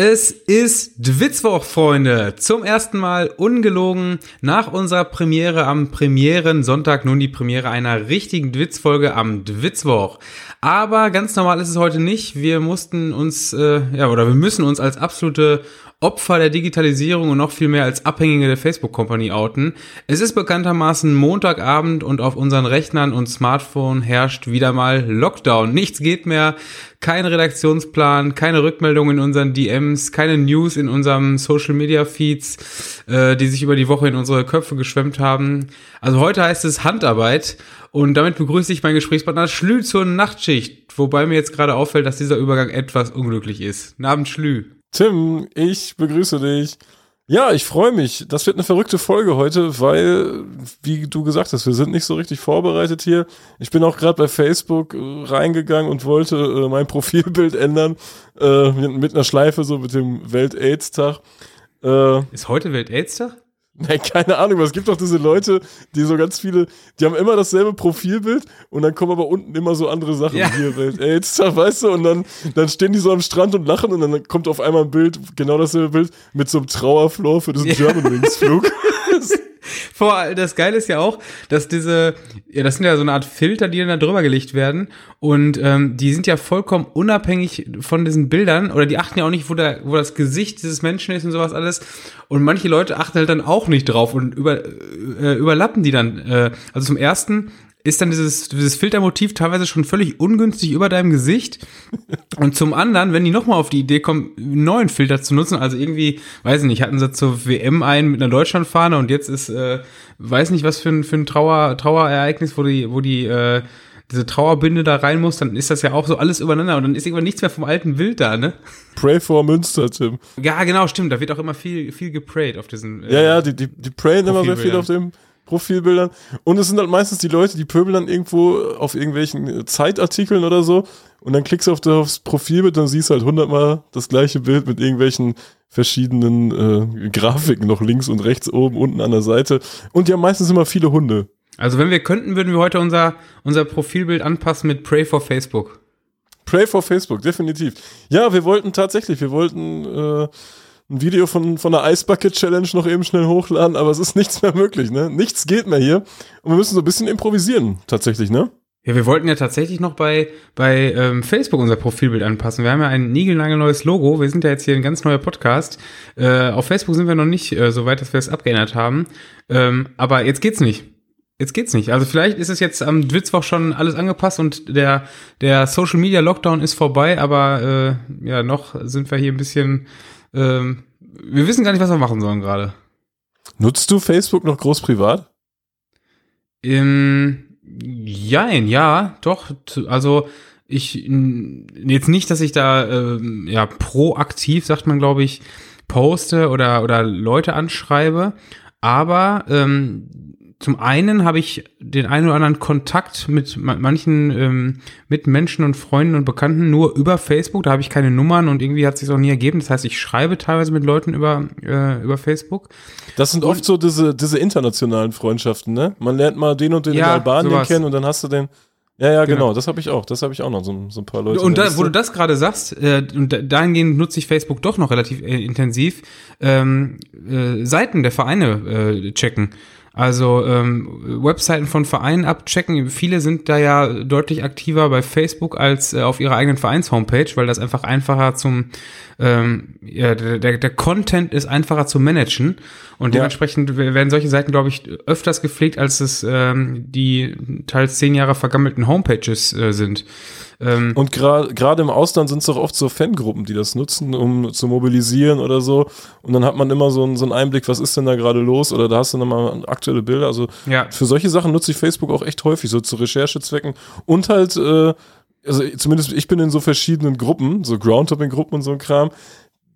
Es ist Dwitzwoch, Freunde. Zum ersten Mal ungelogen nach unserer Premiere am Premieren Sonntag nun die Premiere einer richtigen Dwitzfolge am Dwitzwoch. Aber ganz normal ist es heute nicht. Wir mussten uns, äh, ja, oder wir müssen uns als absolute Opfer der Digitalisierung und noch viel mehr als Abhängige der Facebook Company outen. Es ist bekanntermaßen Montagabend und auf unseren Rechnern und Smartphone herrscht wieder mal Lockdown. Nichts geht mehr, kein Redaktionsplan, keine Rückmeldung in unseren DMs, keine News in unserem Social Media Feeds, äh, die sich über die Woche in unsere Köpfe geschwemmt haben. Also heute heißt es Handarbeit und damit begrüße ich meinen Gesprächspartner Schlü zur Nachtschicht, wobei mir jetzt gerade auffällt, dass dieser Übergang etwas unglücklich ist. Abend, Schlü. Tim, ich begrüße dich. Ja, ich freue mich. Das wird eine verrückte Folge heute, weil, wie du gesagt hast, wir sind nicht so richtig vorbereitet hier. Ich bin auch gerade bei Facebook äh, reingegangen und wollte äh, mein Profilbild ändern äh, mit einer Schleife so mit dem Welt-AIDS-Tag. Äh, Ist heute Welt-AIDS-Tag? Nein, keine Ahnung, aber es gibt doch diese Leute, die so ganz viele, die haben immer dasselbe Profilbild und dann kommen aber unten immer so andere Sachen. Ja. Hier, Welt AIDS, weißt du, und dann, dann stehen die so am Strand und lachen und dann kommt auf einmal ein Bild, genau dasselbe Bild, mit so einem Trauerflor für diesen ja. Germanwings-Flug. Vor, das Geile ist ja auch, dass diese, ja, das sind ja so eine Art Filter, die dann da drüber gelegt werden. Und ähm, die sind ja vollkommen unabhängig von diesen Bildern oder die achten ja auch nicht, wo, der, wo das Gesicht dieses Menschen ist und sowas alles. Und manche Leute achten halt dann auch nicht drauf und über, äh, überlappen die dann. Äh, also zum ersten ist dann dieses, dieses Filtermotiv teilweise schon völlig ungünstig über deinem Gesicht. Und zum anderen, wenn die nochmal auf die Idee kommen, einen neuen Filter zu nutzen, also irgendwie, weiß ich nicht, hatten sie zur WM einen mit einer Deutschlandfahne und jetzt ist, äh, weiß nicht, was für ein, für ein Trauer, Trauerereignis, wo die, wo die, äh, diese Trauerbinde da rein muss, dann ist das ja auch so alles übereinander und dann ist irgendwann nichts mehr vom alten Bild da, ne? Pray for Münster, Tim. Ja, genau, stimmt. Da wird auch immer viel, viel geprayt auf diesen. Äh, ja, ja, die, die, die prayen immer sehr viel auf dem Profilbildern. Und es sind halt meistens die Leute, die pöbeln dann irgendwo auf irgendwelchen Zeitartikeln oder so. Und dann klickst du auf das Profilbild, dann siehst du halt hundertmal das gleiche Bild mit irgendwelchen verschiedenen äh, Grafiken noch links und rechts, oben, unten an der Seite. Und die haben meistens immer viele Hunde. Also wenn wir könnten, würden wir heute unser, unser Profilbild anpassen mit Pray for Facebook. Pray for Facebook, definitiv. Ja, wir wollten tatsächlich, wir wollten äh, ein Video von, von der Ice Bucket Challenge noch eben schnell hochladen, aber es ist nichts mehr möglich, ne? Nichts geht mehr hier. Und wir müssen so ein bisschen improvisieren, tatsächlich, ne? Ja, wir wollten ja tatsächlich noch bei, bei ähm, Facebook unser Profilbild anpassen. Wir haben ja ein niegelnagelneues Logo. Wir sind ja jetzt hier ein ganz neuer Podcast. Äh, auf Facebook sind wir noch nicht äh, so weit, dass wir es abgeändert haben. Ähm, aber jetzt geht's nicht. Jetzt geht's nicht. Also vielleicht ist es jetzt am Dwitzwoch schon alles angepasst und der, der Social Media Lockdown ist vorbei, aber äh, ja, noch sind wir hier ein bisschen ähm, wir wissen gar nicht, was wir machen sollen gerade. Nutzt du Facebook noch groß privat? Ähm, jein, ja, doch. Also ich jetzt nicht, dass ich da äh, ja proaktiv, sagt man, glaube ich, poste oder oder Leute anschreibe, aber ähm, zum einen habe ich den einen oder anderen Kontakt mit manchen ähm, mit Menschen und Freunden und Bekannten nur über Facebook. Da habe ich keine Nummern und irgendwie hat sich auch nie ergeben. Das heißt, ich schreibe teilweise mit Leuten über äh, über Facebook. Das sind und, oft so diese diese internationalen Freundschaften, ne? Man lernt mal den und den ja, in Albanien sowas. kennen und dann hast du den ja, ja, genau, genau. das habe ich auch. Das habe ich auch noch, so, so ein paar Leute. Und da, wo du das gerade sagst, äh, und dahingehend nutze ich Facebook doch noch relativ äh, intensiv, ähm, äh, Seiten der Vereine äh, checken. Also ähm, Webseiten von Vereinen abchecken. Viele sind da ja deutlich aktiver bei Facebook als äh, auf ihrer eigenen Vereins-Homepage, weil das einfach einfacher zum ähm, ja, der, der Content ist einfacher zu managen und dementsprechend werden solche Seiten, glaube ich, öfters gepflegt, als es ähm, die teils zehn Jahre vergammelten Homepages äh, sind. Ähm, und gerade im Ausland sind es doch oft so Fangruppen, die das nutzen, um zu mobilisieren oder so. Und dann hat man immer so, einen, so einen Einblick, was ist denn da gerade los? Oder da hast du nochmal aktuelle Bilder. Also ja. für solche Sachen nutze ich Facebook auch echt häufig, so zu Recherchezwecken. Und halt, äh, also zumindest ich bin in so verschiedenen Gruppen, so Groundtopping-Gruppen und so ein Kram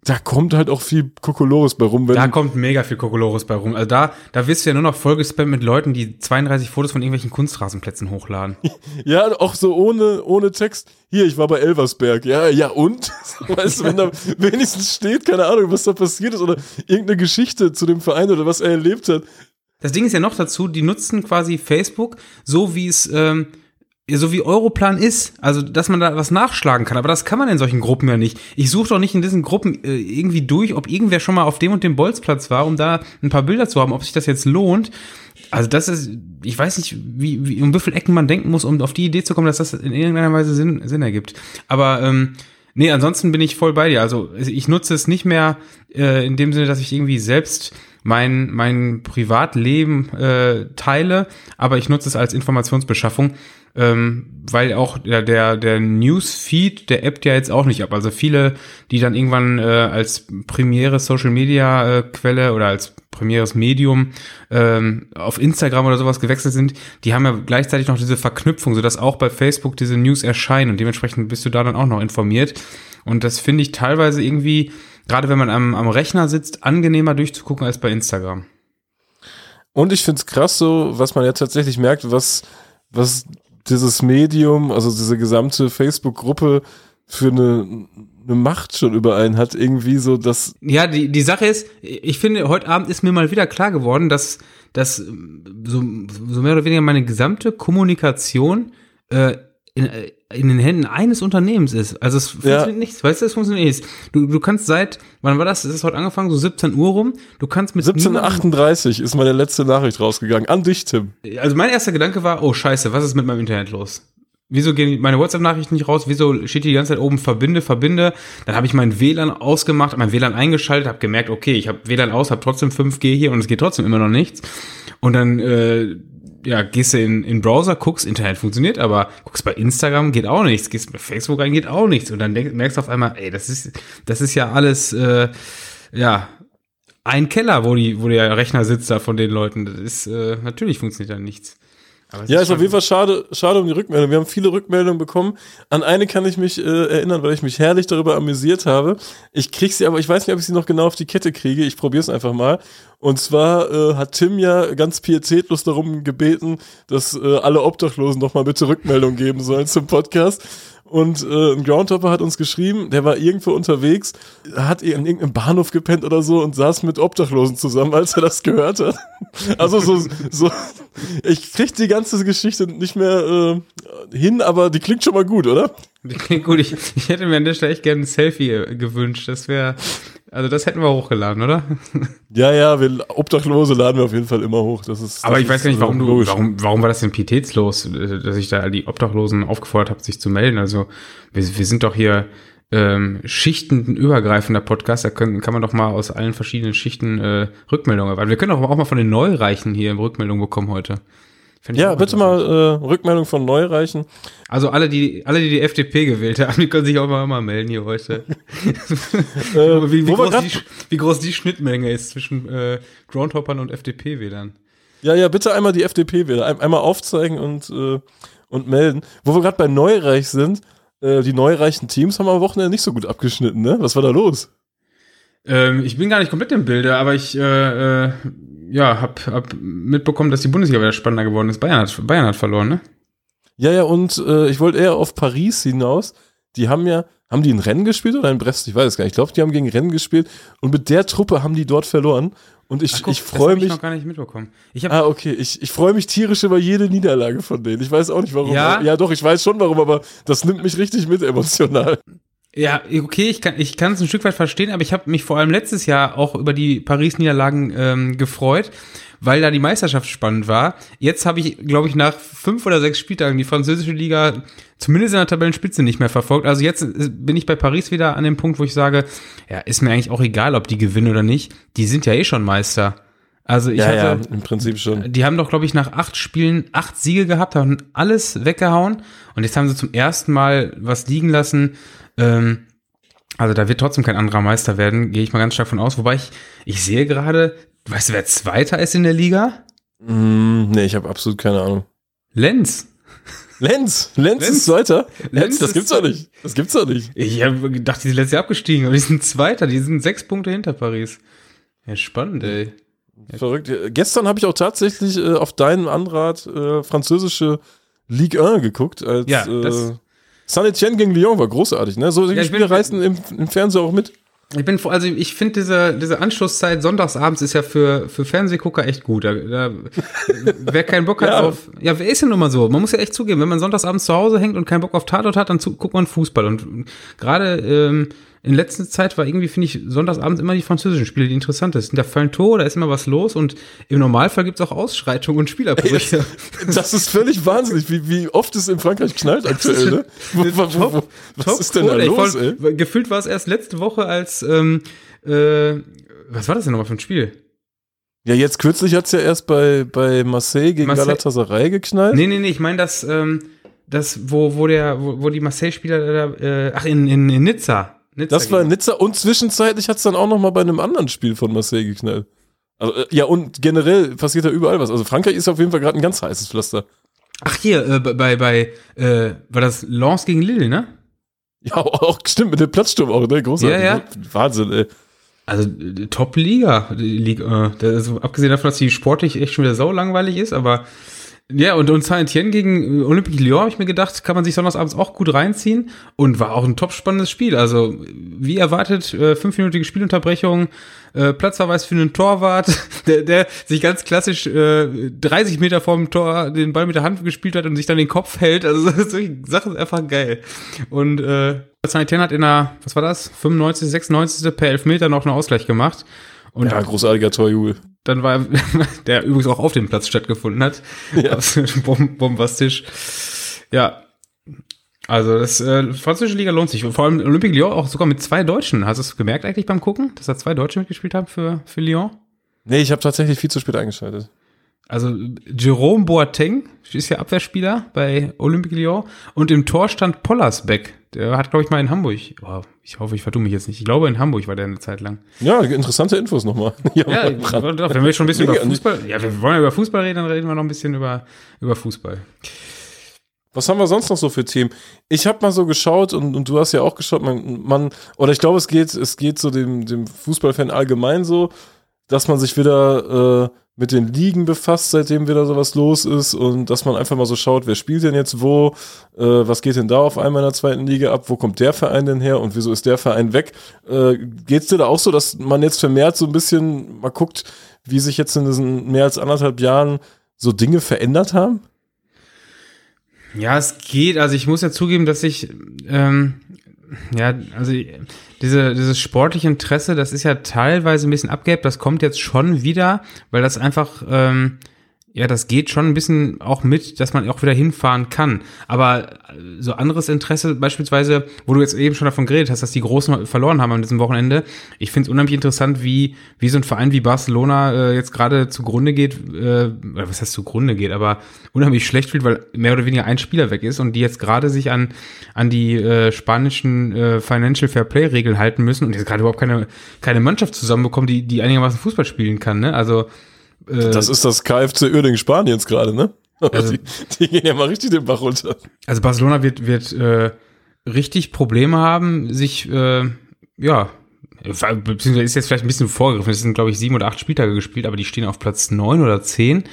da kommt halt auch viel Kokolores bei rum. Wenn da kommt mega viel Kokolores bei rum. Also da, da wirst du ja nur noch vollgespammt mit Leuten, die 32 Fotos von irgendwelchen Kunstrasenplätzen hochladen. ja, auch so ohne, ohne Text. Hier, ich war bei Elversberg. Ja, ja und? weißt du, wenn da wenigstens steht, keine Ahnung, was da passiert ist oder irgendeine Geschichte zu dem Verein oder was er erlebt hat. Das Ding ist ja noch dazu, die nutzen quasi Facebook so, wie es, ähm, Ja, so wie Europlan ist, also dass man da was nachschlagen kann, aber das kann man in solchen Gruppen ja nicht. Ich suche doch nicht in diesen Gruppen äh, irgendwie durch, ob irgendwer schon mal auf dem und dem Bolzplatz war, um da ein paar Bilder zu haben, ob sich das jetzt lohnt. Also das ist, ich weiß nicht, wie, wie um wie viel Ecken man denken muss, um auf die Idee zu kommen, dass das in irgendeiner Weise Sinn, Sinn ergibt. Aber ähm, nee, ansonsten bin ich voll bei dir. Also ich nutze es nicht mehr äh, in dem Sinne, dass ich irgendwie selbst mein, mein Privatleben äh, teile, aber ich nutze es als Informationsbeschaffung ähm, weil auch der, der, der Newsfeed, der appt ja jetzt auch nicht ab. Also viele, die dann irgendwann äh, als primäre Social Media äh, Quelle oder als primäres Medium ähm, auf Instagram oder sowas gewechselt sind, die haben ja gleichzeitig noch diese Verknüpfung, sodass auch bei Facebook diese News erscheinen und dementsprechend bist du da dann auch noch informiert. Und das finde ich teilweise irgendwie, gerade wenn man am, am Rechner sitzt, angenehmer durchzugucken als bei Instagram. Und ich finde es krass so, was man ja tatsächlich merkt, was, was dieses Medium, also diese gesamte Facebook-Gruppe für eine, eine Macht schon über einen hat, irgendwie so, dass. Ja, die, die Sache ist, ich finde, heute Abend ist mir mal wieder klar geworden, dass, dass so, so mehr oder weniger meine gesamte Kommunikation äh, in, äh, in den Händen eines Unternehmens ist. Also es funktioniert ja. nichts, weißt du, es funktioniert nichts. Du, du kannst seit, wann war das? Es ist heute angefangen, so 17 Uhr rum. Du kannst mit 1738 ist meine letzte Nachricht rausgegangen. An dich, Tim. Also mein erster Gedanke war, oh scheiße, was ist mit meinem Internet los? Wieso gehen meine WhatsApp-Nachrichten nicht raus? Wieso steht die ganze Zeit oben verbinde, verbinde? Dann habe ich mein WLAN ausgemacht, mein WLAN eingeschaltet, habe gemerkt, okay, ich habe WLAN aus, habe trotzdem 5G hier und es geht trotzdem immer noch nichts. Und dann äh, ja, gehst du in, in Browser, guckst, Internet funktioniert, aber guckst bei Instagram, geht auch nichts, gehst bei Facebook rein, geht auch nichts. Und dann denk, merkst du auf einmal, ey, das ist, das ist ja alles, äh, ja, ein Keller, wo die, wo der Rechner sitzt da von den Leuten. Das ist, äh, natürlich funktioniert da nichts. Ja, ist, auf jeden Fall schade, schade um die Rückmeldung. Wir haben viele Rückmeldungen bekommen. An eine kann ich mich äh, erinnern, weil ich mich herrlich darüber amüsiert habe. Ich krieg sie, aber ich weiß nicht, ob ich sie noch genau auf die Kette kriege. Ich probiere es einfach mal. Und zwar äh, hat Tim ja ganz pietätlos darum gebeten, dass äh, alle Obdachlosen noch mal bitte Rückmeldung geben sollen zum Podcast. Und äh, ein Groundhopper hat uns geschrieben, der war irgendwo unterwegs, hat in irgendeinem Bahnhof gepennt oder so und saß mit Obdachlosen zusammen, als er das gehört hat. Also so, so ich krieg die ganze Geschichte nicht mehr äh, hin, aber die klingt schon mal gut, oder? Die klingt gut. Ich, ich hätte mir an der Stelle echt gerne ein Selfie äh, gewünscht. Das wäre also das hätten wir hochgeladen, oder? Ja, ja, wir Obdachlose laden wir auf jeden Fall immer hoch. Das ist. Aber das ich weiß gar nicht, warum du, warum, warum war das denn pietätslos, dass ich da die Obdachlosen aufgefordert habe, sich zu melden? Also wir, wir sind doch hier ähm, schichtenübergreifender Podcast. Da können, kann man doch mal aus allen verschiedenen Schichten äh, Rückmeldungen erwarten. Wir können auch, auch mal von den Neureichen hier Rückmeldungen bekommen heute. Ja, bitte mal äh, Rückmeldung von Neureichen. Also alle, die alle, die die FDP gewählt haben, die können sich auch mal, mal melden hier heute. äh, wie, wie, groß die, wie, groß die, Schnittmenge ist zwischen äh, Groundhoppern und FDP-Wählern. Ja, ja, bitte einmal die FDP-Wähler ein, einmal aufzeigen und, äh, und melden. Wo wir gerade bei Neureich sind, äh, die neureichen Teams haben am Wochenende nicht so gut abgeschnitten, ne? Was war da los? Ähm, ich bin gar nicht komplett im Bilde, aber ich äh, äh, ja, hab, hab mitbekommen, dass die Bundesliga wieder spannender geworden ist. Bayern hat, Bayern hat verloren, ne? Ja, ja, und äh, ich wollte eher auf Paris hinaus. Die haben ja, haben die ein Rennen gespielt oder in Brest? Ich weiß es gar nicht. Ich glaube, die haben gegen Rennen gespielt und mit der Truppe haben die dort verloren. Und ich, ich freue mich. Ich noch gar nicht mitbekommen. Hab, ah, okay. Ich, ich freue mich tierisch über jede Niederlage von denen. Ich weiß auch nicht warum. Ja? ja, doch, ich weiß schon warum, aber das nimmt mich richtig mit emotional. Ja, okay, ich kann ich kann es ein Stück weit verstehen, aber ich habe mich vor allem letztes Jahr auch über die Paris-Niederlagen ähm, gefreut, weil da die Meisterschaft spannend war. Jetzt habe ich, glaube ich, nach fünf oder sechs Spieltagen die französische Liga zumindest in der Tabellenspitze nicht mehr verfolgt. Also jetzt äh, bin ich bei Paris wieder an dem Punkt, wo ich sage, ja, ist mir eigentlich auch egal, ob die gewinnen oder nicht. Die sind ja eh schon Meister. Also ich ja, hatte, ja, im Prinzip schon. Die haben doch, glaube ich, nach acht Spielen acht Siege gehabt, haben alles weggehauen und jetzt haben sie zum ersten Mal was liegen lassen. Ähm, also da wird trotzdem kein anderer Meister werden, gehe ich mal ganz stark von aus. Wobei ich, ich sehe gerade, weißt du, wer Zweiter ist in der Liga? Mm, nee, ich habe absolut keine Ahnung. Lenz. Lenz, Lenz, Lenz ist Zweiter. Lenz, das gibt's doch nicht. Das gibt's doch nicht. Ich habe gedacht, die sind letztes Jahr abgestiegen, aber die sind Zweiter, die sind sechs Punkte hinter Paris. Ja, spannend, ey. Verrückt. Gestern habe ich auch tatsächlich äh, auf deinen Anrat äh, französische Ligue 1 geguckt, als ja, das, äh, Saint Etienne gegen Lyon war großartig, ne? So die ja, Spiele reißen im, im Fernsehen auch mit. Ich bin, also ich finde diese, diese Anschlusszeit sonntagsabends ist ja für, für Fernsehgucker echt gut. Da, da, wer keinen Bock hat ja. auf, ja, wer ist ja nun mal so? Man muss ja echt zugeben, wenn man sonntagsabends zu Hause hängt und keinen Bock auf Tatort hat, dann zu, guckt man Fußball. Und gerade ähm, in letzter Zeit war irgendwie, finde ich, sonntagsabends immer die französischen Spiele die interessantesten. Da fallen Tore, da ist immer was los und im Normalfall gibt es auch Ausschreitungen und Spielerbrüche. Das ist völlig wahnsinnig, wie, wie oft es in Frankreich knallt aktuell, ne? Wo, wo, wo, top, was top ist denn da los, ey? Gefühlt war es erst letzte Woche, als, ähm, äh, was war das denn nochmal für ein Spiel? Ja, jetzt kürzlich hat es ja erst bei, bei Marseille gegen Marseille? Galatasaray geknallt. Nee, nee, nee, ich meine das, ähm, das, wo, wo der, wo, wo die Marseille-Spieler, äh, ach, in, in, in Nizza Nizza das war in Nizza und zwischenzeitlich hat es dann auch noch mal bei einem anderen Spiel von Marseille geknallt. Also, äh, ja, und generell passiert da überall was. Also Frankreich ist auf jeden Fall gerade ein ganz heißes Pflaster. Ach hier, äh, bei, bei, äh, war das Lens gegen Lille, ne? Ja, auch stimmt, mit dem Platzsturm auch, ne? Großartig. Ja, ja. Wahnsinn, ey. Also Top-Liga, Liga, äh, also, abgesehen davon, dass die sportlich echt schon wieder sau langweilig ist, aber ja, und, und Saint-Etienne gegen Olympique Lyon, habe ich mir gedacht, kann man sich sonntagsabends auch gut reinziehen und war auch ein top spannendes Spiel. Also, wie erwartet, äh, fünfminütige Spielunterbrechung, äh, Platzverweis für einen Torwart, der, der sich ganz klassisch äh, 30 Meter vorm Tor den Ball mit der Hand gespielt hat und sich dann den Kopf hält. Also, solche Sachen sind einfach geil. Und äh, Saint-Etienne hat in der, was war das, 95, 96. per Elfmeter noch einen Ausgleich gemacht. Und ja, großartiger Torjubel dann war der übrigens auch auf dem Platz stattgefunden hat. Ja. bombastisch. Ja. Also das äh, französische Liga lohnt sich. Vor allem Olympique Lyon auch sogar mit zwei Deutschen. Hast du es gemerkt eigentlich beim Gucken, dass da zwei Deutsche mitgespielt haben für, für Lyon? Nee, ich habe tatsächlich viel zu spät eingeschaltet. Also Jerome Boateng ist ja Abwehrspieler bei Olympique Lyon und im Tor stand Pollersbeck. Der hat, glaube ich, mal in Hamburg, oh, ich hoffe, ich vertue mich jetzt nicht. Ich glaube, in Hamburg war der eine Zeit lang. Ja, interessante Infos nochmal. Ja, ja wenn wir schon ein bisschen über Fußball, ja, wir wollen ja über Fußball reden, dann reden wir noch ein bisschen über, über Fußball. Was haben wir sonst noch so für Themen? Ich habe mal so geschaut und, und du hast ja auch geschaut, man, man oder ich glaube, es geht, es geht so dem, dem Fußballfan allgemein so, dass man sich wieder äh, mit den Ligen befasst, seitdem wieder sowas los ist und dass man einfach mal so schaut, wer spielt denn jetzt wo, äh, was geht denn da auf einmal in der zweiten Liga ab, wo kommt der Verein denn her und wieso ist der Verein weg? Äh, Geht es dir da auch so, dass man jetzt vermehrt so ein bisschen mal guckt, wie sich jetzt in diesen mehr als anderthalb Jahren so Dinge verändert haben? Ja, es geht. Also ich muss ja zugeben, dass ich ähm, ja, also diese, dieses sportliche Interesse, das ist ja teilweise ein bisschen abgehebt, das kommt jetzt schon wieder, weil das einfach ähm, ja, das geht schon ein bisschen auch mit, dass man auch wieder hinfahren kann. Aber äh, so anderes Interesse, beispielsweise, wo du jetzt eben schon davon geredet hast, dass die Großen verloren haben an diesem Wochenende. Ich finde es unheimlich interessant, wie, wie so ein Verein wie Barcelona äh, jetzt gerade zugrunde geht, äh, oder was heißt zugrunde geht, aber unheimlich schlecht fühlt, weil mehr oder weniger ein Spieler weg ist und die jetzt gerade sich an, an die äh, spanischen äh, Financial Fair Play Regeln halten müssen und jetzt gerade überhaupt keine, keine Mannschaft zusammenbekommen, die, die einigermaßen Fußball spielen kann, ne? Also, äh, das ist das KFC Uerdingen Spaniens gerade, ne? Also, die, die, gehen ja mal richtig den Bach runter. Also Barcelona wird, wird äh, richtig Probleme haben, sich, äh, ja, beziehungsweise ist jetzt vielleicht ein bisschen vorgegriffen. Es sind, glaube ich, sieben oder acht Spieltage gespielt, aber die stehen auf Platz neun oder zehn.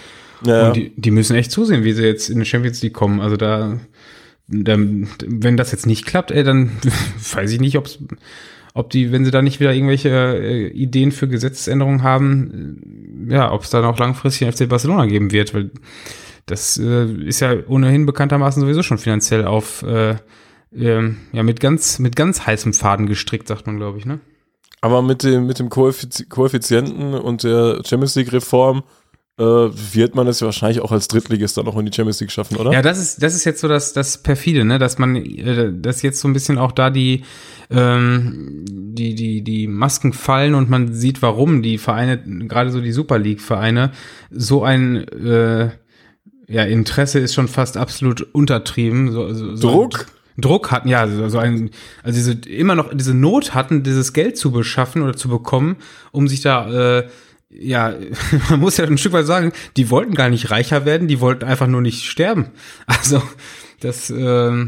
Ja. Und die, die müssen echt zusehen, wie sie jetzt in die Champions League kommen. Also da, da wenn das jetzt nicht klappt, ey, dann weiß ich nicht, ob es ob die, wenn sie da nicht wieder irgendwelche äh, Ideen für Gesetzesänderungen haben, äh, ja, ob es dann auch langfristig ein FC Barcelona geben wird, weil das äh, ist ja ohnehin bekanntermaßen sowieso schon finanziell auf äh, äh, ja mit ganz mit ganz heißem Faden gestrickt, sagt man, glaube ich, ne? Aber mit dem mit dem Koeffizienten und der Champions League Reform wird man es wahrscheinlich auch als Drittligist dann noch in die Champions League schaffen, oder? Ja, das ist, das ist jetzt so das, das perfide, ne, dass man, äh, dass jetzt so ein bisschen auch da die, ähm, die, die, die Masken fallen und man sieht, warum die Vereine, gerade so die Super League-Vereine, so ein, äh, ja, Interesse ist schon fast absolut untertrieben. So, so, so Druck? Druck hatten, ja, so ein, also diese, immer noch diese Not hatten, dieses Geld zu beschaffen oder zu bekommen, um sich da, äh, ja, man muss ja ein Stück weit sagen, die wollten gar nicht reicher werden, die wollten einfach nur nicht sterben. Also das äh,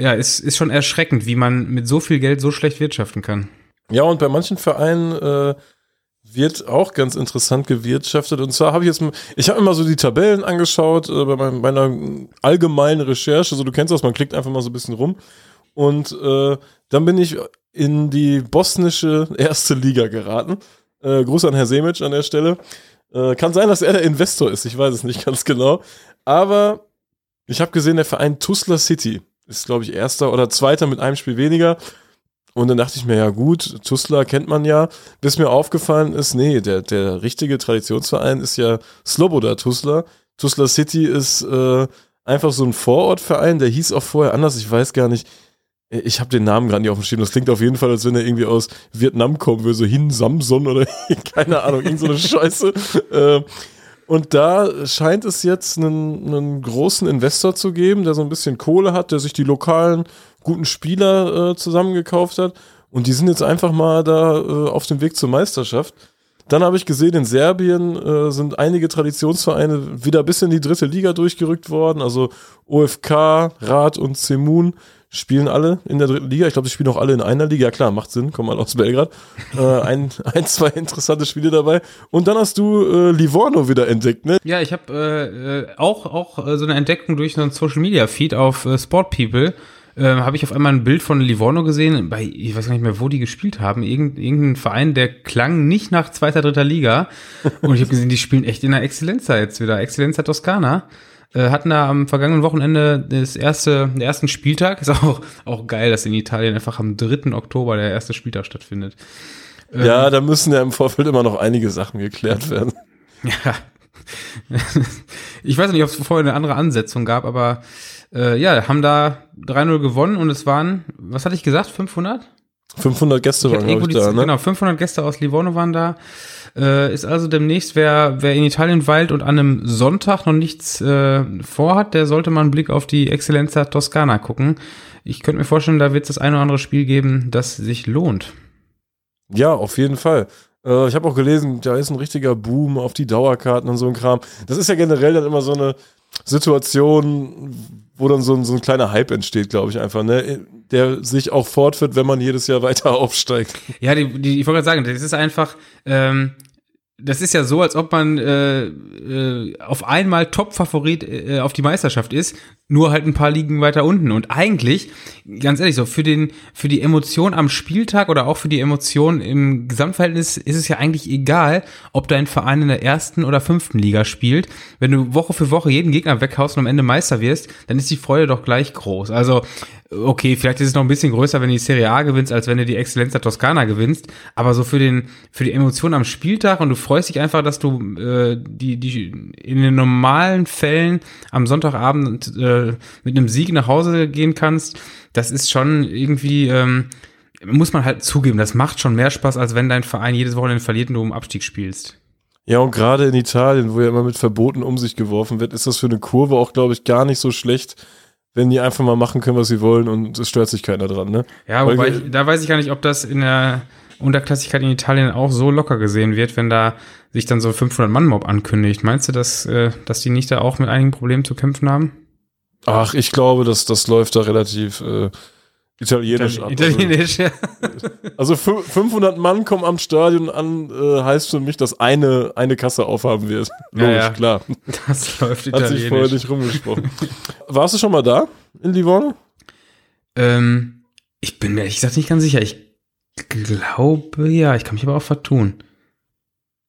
ja, ist, ist schon erschreckend, wie man mit so viel Geld so schlecht wirtschaften kann. Ja, und bei manchen Vereinen äh, wird auch ganz interessant gewirtschaftet. Und zwar habe ich jetzt, ich habe immer so die Tabellen angeschaut äh, bei meiner allgemeinen Recherche. So, du kennst das, man klickt einfach mal so ein bisschen rum. Und äh, dann bin ich in die bosnische erste Liga geraten. Äh, Gruß an Herr Semic an der Stelle. Äh, kann sein, dass er der Investor ist, ich weiß es nicht ganz genau. Aber ich habe gesehen, der Verein Tuzla City ist, glaube ich, erster oder zweiter mit einem Spiel weniger. Und dann dachte ich mir, ja gut, Tuzla kennt man ja. Bis mir aufgefallen ist, nee, der, der richtige Traditionsverein ist ja Sloboda Tuzla. Tuzla City ist äh, einfach so ein Vorortverein, der hieß auch vorher anders, ich weiß gar nicht. Ich habe den Namen gerade nicht auf dem Schirm. Das klingt auf jeden Fall, als wenn er irgendwie aus Vietnam kommen würde, so Hin Samson oder keine Ahnung, irgend so eine Scheiße. Äh, und da scheint es jetzt einen, einen, großen Investor zu geben, der so ein bisschen Kohle hat, der sich die lokalen guten Spieler äh, zusammengekauft hat. Und die sind jetzt einfach mal da äh, auf dem Weg zur Meisterschaft. Dann habe ich gesehen, in Serbien äh, sind einige Traditionsvereine wieder bis in die dritte Liga durchgerückt worden. Also OFK, Rad und Zemun spielen alle in der dritten Liga. Ich glaube, sie spielen auch alle in einer Liga. Ja klar, macht Sinn, kommen alle aus Belgrad. Äh, ein, ein, zwei interessante Spiele dabei. Und dann hast du äh, Livorno wieder entdeckt, ne? Ja, ich habe äh, äh, auch, auch äh, so eine Entdeckung durch so einen Social Media Feed auf äh, Sport People. Äh, habe ich auf einmal ein Bild von Livorno gesehen, bei, ich weiß gar nicht mehr, wo die gespielt haben. Irgend, irgendein Verein, der klang nicht nach zweiter, dritter Liga. Und ich habe gesehen, die spielen echt in der Exzellenza jetzt wieder. Exzellenza Toscana äh, hatten da am vergangenen Wochenende das erste, der ersten Spieltag. Ist auch, auch geil, dass in Italien einfach am 3. Oktober der erste Spieltag stattfindet. Ähm, ja, da müssen ja im Vorfeld immer noch einige Sachen geklärt werden. Ja. ich weiß nicht, ob es vorher eine andere Ansetzung gab, aber äh, ja, haben da 3-0 gewonnen und es waren, was hatte ich gesagt, 500? 500 Gäste waren, glaube ich, da, ne? Genau, 500 Gäste aus Livorno waren da. Äh, ist also demnächst, wer, wer in Italien weilt und an einem Sonntag noch nichts äh, vorhat, der sollte mal einen Blick auf die Excellenza Toscana gucken. Ich könnte mir vorstellen, da wird es das ein oder andere Spiel geben, das sich lohnt. Ja, auf jeden Fall. Äh, ich habe auch gelesen, da ist ein richtiger Boom auf die Dauerkarten und so ein Kram. Das ist ja generell dann immer so eine Situation, wo dann so ein, so ein kleiner Hype entsteht, glaube ich einfach, ne? Der sich auch fortführt, wenn man jedes Jahr weiter aufsteigt. Ja, die, die, ich wollte gerade sagen, das ist einfach, ähm, das ist ja so, als ob man äh, äh, auf einmal Top-Favorit äh, auf die Meisterschaft ist, nur halt ein paar Ligen weiter unten. Und eigentlich, ganz ehrlich, so für den für die Emotion am Spieltag oder auch für die Emotion im Gesamtverhältnis ist es ja eigentlich egal, ob dein Verein in der ersten oder fünften Liga spielt. Wenn du Woche für Woche jeden Gegner weghaust und am Ende Meister wirst, dann ist die Freude doch gleich groß. Also okay, vielleicht ist es noch ein bisschen größer, wenn du die Serie A gewinnst, als wenn du die Exzellenz der Toskana gewinnst. Aber so für den, für die Emotion am Spieltag und du freust dich einfach, dass du äh, die, die in den normalen Fällen am Sonntagabend äh, mit einem Sieg nach Hause gehen kannst, das ist schon irgendwie, ähm, muss man halt zugeben, das macht schon mehr Spaß, als wenn dein Verein jedes Wochenende verliert und du um Abstieg spielst. Ja, und gerade in Italien, wo ja immer mit Verboten um sich geworfen wird, ist das für eine Kurve auch, glaube ich, gar nicht so schlecht, wenn die einfach mal machen können, was sie wollen und es stört sich keiner dran, ne? Ja, wobei ich, da weiß ich gar nicht, ob das in der Unterklassigkeit in Italien auch so locker gesehen wird, wenn da sich dann so 500-Mann-Mob ankündigt. Meinst du, dass, äh, dass die nicht da auch mit einigen Problemen zu kämpfen haben? Ach, ich glaube, dass das läuft da relativ äh, Italienisch Itali ab. Italienisch, ja. Also 500 Mann kommen am Stadion an, äh, heißt für mich, dass eine, eine Kasse aufhaben wird. Ja, Logisch, ja. klar. Das läuft Italienisch. Hat sich vorher nicht rumgesprochen. Warst du schon mal da in Livorno? Ähm, ich bin mir ehrlich gesagt nicht ganz sicher. Ich glaube, ja, ich kann mich aber auch vertun.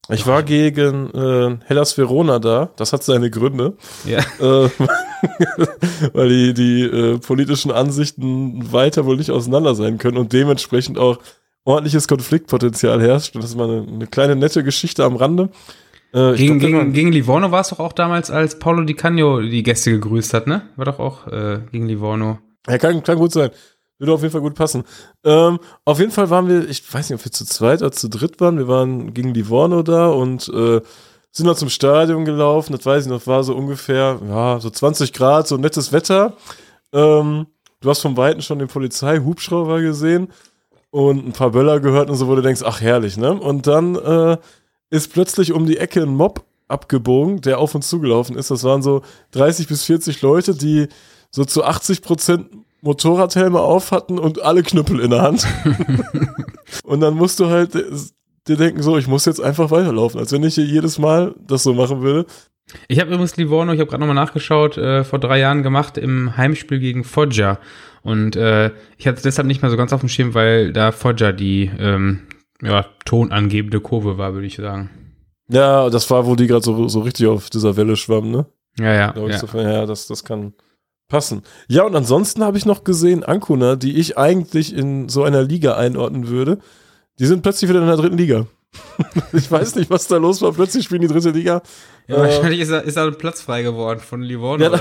Ich war gegen äh, Hellas Verona da. Das hat seine Gründe. Ja. Äh, weil die, die äh, politischen Ansichten weiter wohl nicht auseinander sein können und dementsprechend auch ordentliches Konfliktpotenzial herrscht. das ist mal eine, eine kleine nette Geschichte am Rande. Äh, gegen, glaub, gegen, gegen Livorno war es doch auch damals, als Paulo Di Canio die Gäste gegrüßt hat, ne? War doch auch äh, gegen Livorno. Ja, kann, kann gut sein. Würde auf jeden Fall gut passen. Ähm, auf jeden Fall waren wir, ich weiß nicht, ob wir zu zweit oder zu dritt waren. Wir waren gegen Livorno da und äh, sind noch zum Stadion gelaufen. Das weiß ich noch, war so ungefähr, ja, so 20 Grad, so nettes Wetter. Ähm, du hast vom Weiten schon den Polizei-Hubschrauber gesehen und ein paar Böller gehört und so, wo du denkst, ach herrlich, ne? Und dann äh, ist plötzlich um die Ecke ein Mob abgebogen, der auf uns zugelaufen ist. Das waren so 30 bis 40 Leute, die so zu 80 Prozent Motorradhelme auf hatten und alle Knüppel in der Hand. und dann musst du halt dir denken, so, ich muss jetzt einfach weiterlaufen, als wenn ich hier jedes Mal das so machen würde. Ich habe übrigens Livorno, ich habe gerade nochmal nachgeschaut, äh, vor drei Jahren gemacht im Heimspiel gegen Foggia. Und äh, ich hatte es deshalb nicht mehr so ganz auf dem Schirm, weil da Foggia die ähm, ja, tonangebende Kurve war, würde ich sagen. Ja, das war, wo die gerade so, so richtig auf dieser Welle schwammen, ne? Ja, ja. ja. So, ja, das, das kann passen. Ja, und ansonsten habe ich noch gesehen, Ankuna, die ich eigentlich in so einer Liga einordnen würde, die sind plötzlich wieder in der dritten Liga. ich weiß nicht, was da los war. Plötzlich spielen die dritte Liga. Ja, äh, wahrscheinlich ist da, ist da ein Platz frei geworden von Livorno. Ja,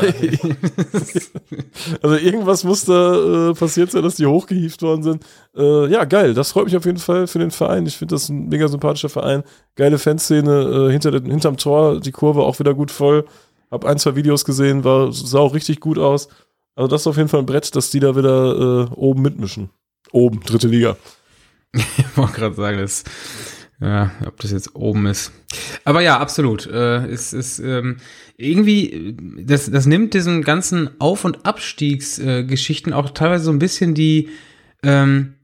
also irgendwas muss da äh, passiert sein, dass die hochgehieft worden sind. Äh, ja, geil. Das freut mich auf jeden Fall für den Verein. Ich finde das ein mega sympathischer Verein. Geile Fanszene. Äh, hinter, hinterm Tor die Kurve auch wieder gut voll. Hab ein, zwei Videos gesehen, war, sah auch richtig gut aus. Also das ist auf jeden Fall ein Brett, dass die da wieder äh, oben mitmischen. Oben, dritte Liga. ich wollte gerade sagen, das ja, ob das jetzt oben ist. Aber ja, absolut. Äh, es ist ähm, irgendwie, das, das nimmt diesen ganzen Auf- und Abstiegsgeschichten äh, auch teilweise so ein bisschen die ähm,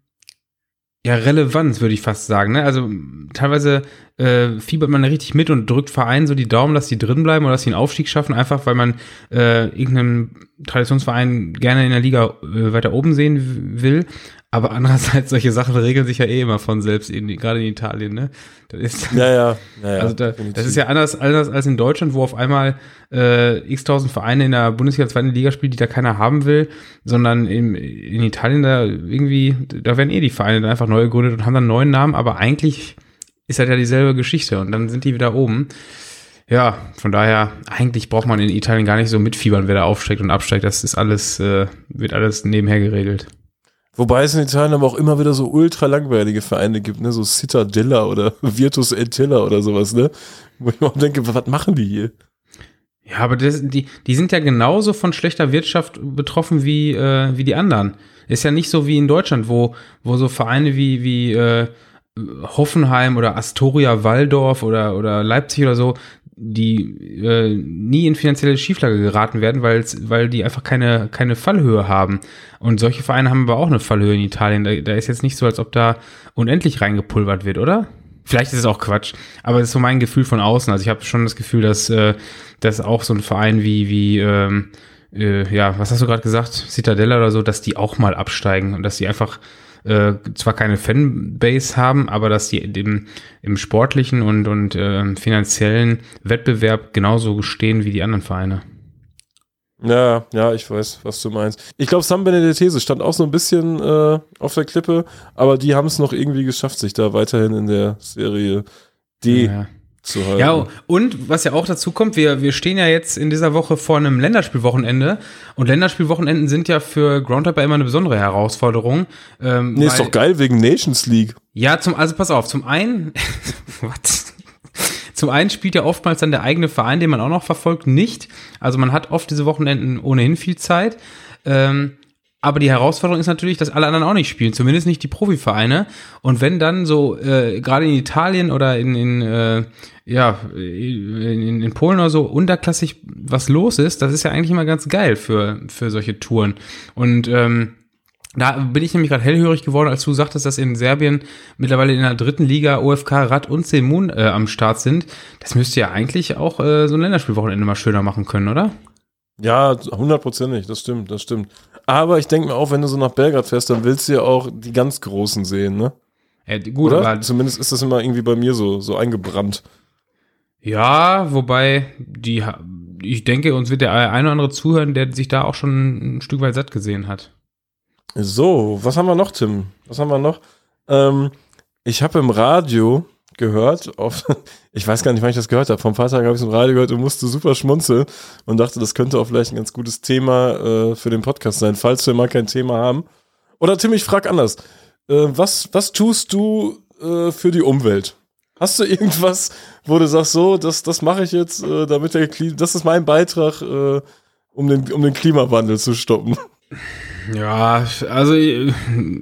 ja, Relevanz, würde ich fast sagen. Ne? Also teilweise äh, fiebert man richtig mit und drückt Vereinen so die Daumen, dass die drin bleiben oder dass sie einen Aufstieg schaffen, einfach weil man äh, irgendeinen Traditionsverein gerne in der Liga äh, weiter oben sehen will. Aber andererseits, solche Sachen regeln sich ja eh immer von selbst, in, gerade in Italien, ne? Das ist, ja, ja, ja, ja Also da, das ist ja anders, anders als in Deutschland, wo auf einmal äh, x tausend Vereine in der Bundesliga zweiten Liga spielen, die da keiner haben will, sondern in, in Italien da irgendwie, da werden eh die Vereine dann einfach neu gegründet und haben dann einen neuen Namen, aber eigentlich ist halt ja dieselbe Geschichte und dann sind die wieder oben. Ja, von daher, eigentlich braucht man in Italien gar nicht so mitfiebern, wer da aufsteigt und absteigt. Das ist alles, äh, wird alles nebenher geregelt. Wobei es in Italien aber auch immer wieder so ultra langweilige Vereine gibt, ne? So Cittadella oder Virtus Entella oder sowas, ne? Wo ich mir auch denke, was machen die hier? Ja, aber das, die, die sind ja genauso von schlechter Wirtschaft betroffen wie, äh, wie die anderen. Ist ja nicht so wie in Deutschland, wo, wo so Vereine wie, wie äh, Hoffenheim oder Astoria Waldorf oder, oder Leipzig oder so, die äh, nie in finanzielle Schieflage geraten werden, weil weil die einfach keine keine Fallhöhe haben. Und solche Vereine haben aber auch eine Fallhöhe in Italien. Da, da ist jetzt nicht so, als ob da unendlich reingepulvert wird, oder? Vielleicht ist es auch Quatsch, aber das ist so mein Gefühl von außen. Also ich habe schon das Gefühl, dass äh, dass auch so ein Verein wie wie ähm, äh, ja, was hast du gerade gesagt, Citadella oder so, dass die auch mal absteigen und dass die einfach äh, zwar keine Fanbase haben, aber dass die dem, im sportlichen und, und äh, finanziellen Wettbewerb genauso stehen wie die anderen Vereine. Ja, ja, ich weiß, was du meinst. Ich glaube, San Benedettese stand auch so ein bisschen äh, auf der Klippe, aber die haben es noch irgendwie geschafft, sich da weiterhin in der Serie D ja zu halten. Ja, und was ja auch dazu kommt, wir, wir stehen ja jetzt in dieser Woche vor einem Länderspielwochenende und Länderspielwochenenden sind ja für Groundhopper immer eine besondere Herausforderung. Ähm, nee, ist doch geil wegen Nations League. Ja, zum, also pass auf, zum einen, was? Zum einen spielt ja oftmals dann der eigene Verein, den man auch noch verfolgt, nicht. Also man hat oft diese Wochenenden ohnehin viel Zeit. Ähm, aber die Herausforderung ist natürlich, dass alle anderen auch nicht spielen, zumindest nicht die Profivereine. Und wenn dann so, äh, gerade in Italien oder in, in äh, ja, in, in Polen oder so unterklassig was los ist, das ist ja eigentlich immer ganz geil für, für solche Touren. Und ähm, da bin ich nämlich gerade hellhörig geworden, als du sagtest, dass in Serbien mittlerweile in der dritten Liga OFK Rad und Semun äh, am Start sind. Das müsste ja eigentlich auch äh, so ein Länderspielwochenende mal schöner machen können, oder? Ja, hundertprozentig, das stimmt, das stimmt. Aber ich denke mir auch, wenn du so nach Belgrad fährst, dann willst du ja auch die ganz Großen sehen, ne? Ja, gut, Oder? aber zumindest ist das immer irgendwie bei mir so, so eingebrannt. Ja, wobei die, ich denke, uns wird der eine oder andere zuhören, der sich da auch schon ein Stück weit satt gesehen hat. So, was haben wir noch, Tim? Was haben wir noch? Ähm, ich habe im Radio gehört. Auf, ich weiß gar nicht, wann ich das gehört habe. Vom Vater habe ich es im Radio gehört und musste super schmunzeln und dachte, das könnte auch vielleicht ein ganz gutes Thema äh, für den Podcast sein, falls wir mal kein Thema haben. Oder Tim, ich frage anders. Äh, was, was tust du äh, für die Umwelt? Hast du irgendwas, wo du sagst, so, das, das mache ich jetzt, äh, damit der Klima, das ist mein Beitrag, äh, um, den, um den Klimawandel zu stoppen? Ja, also äh,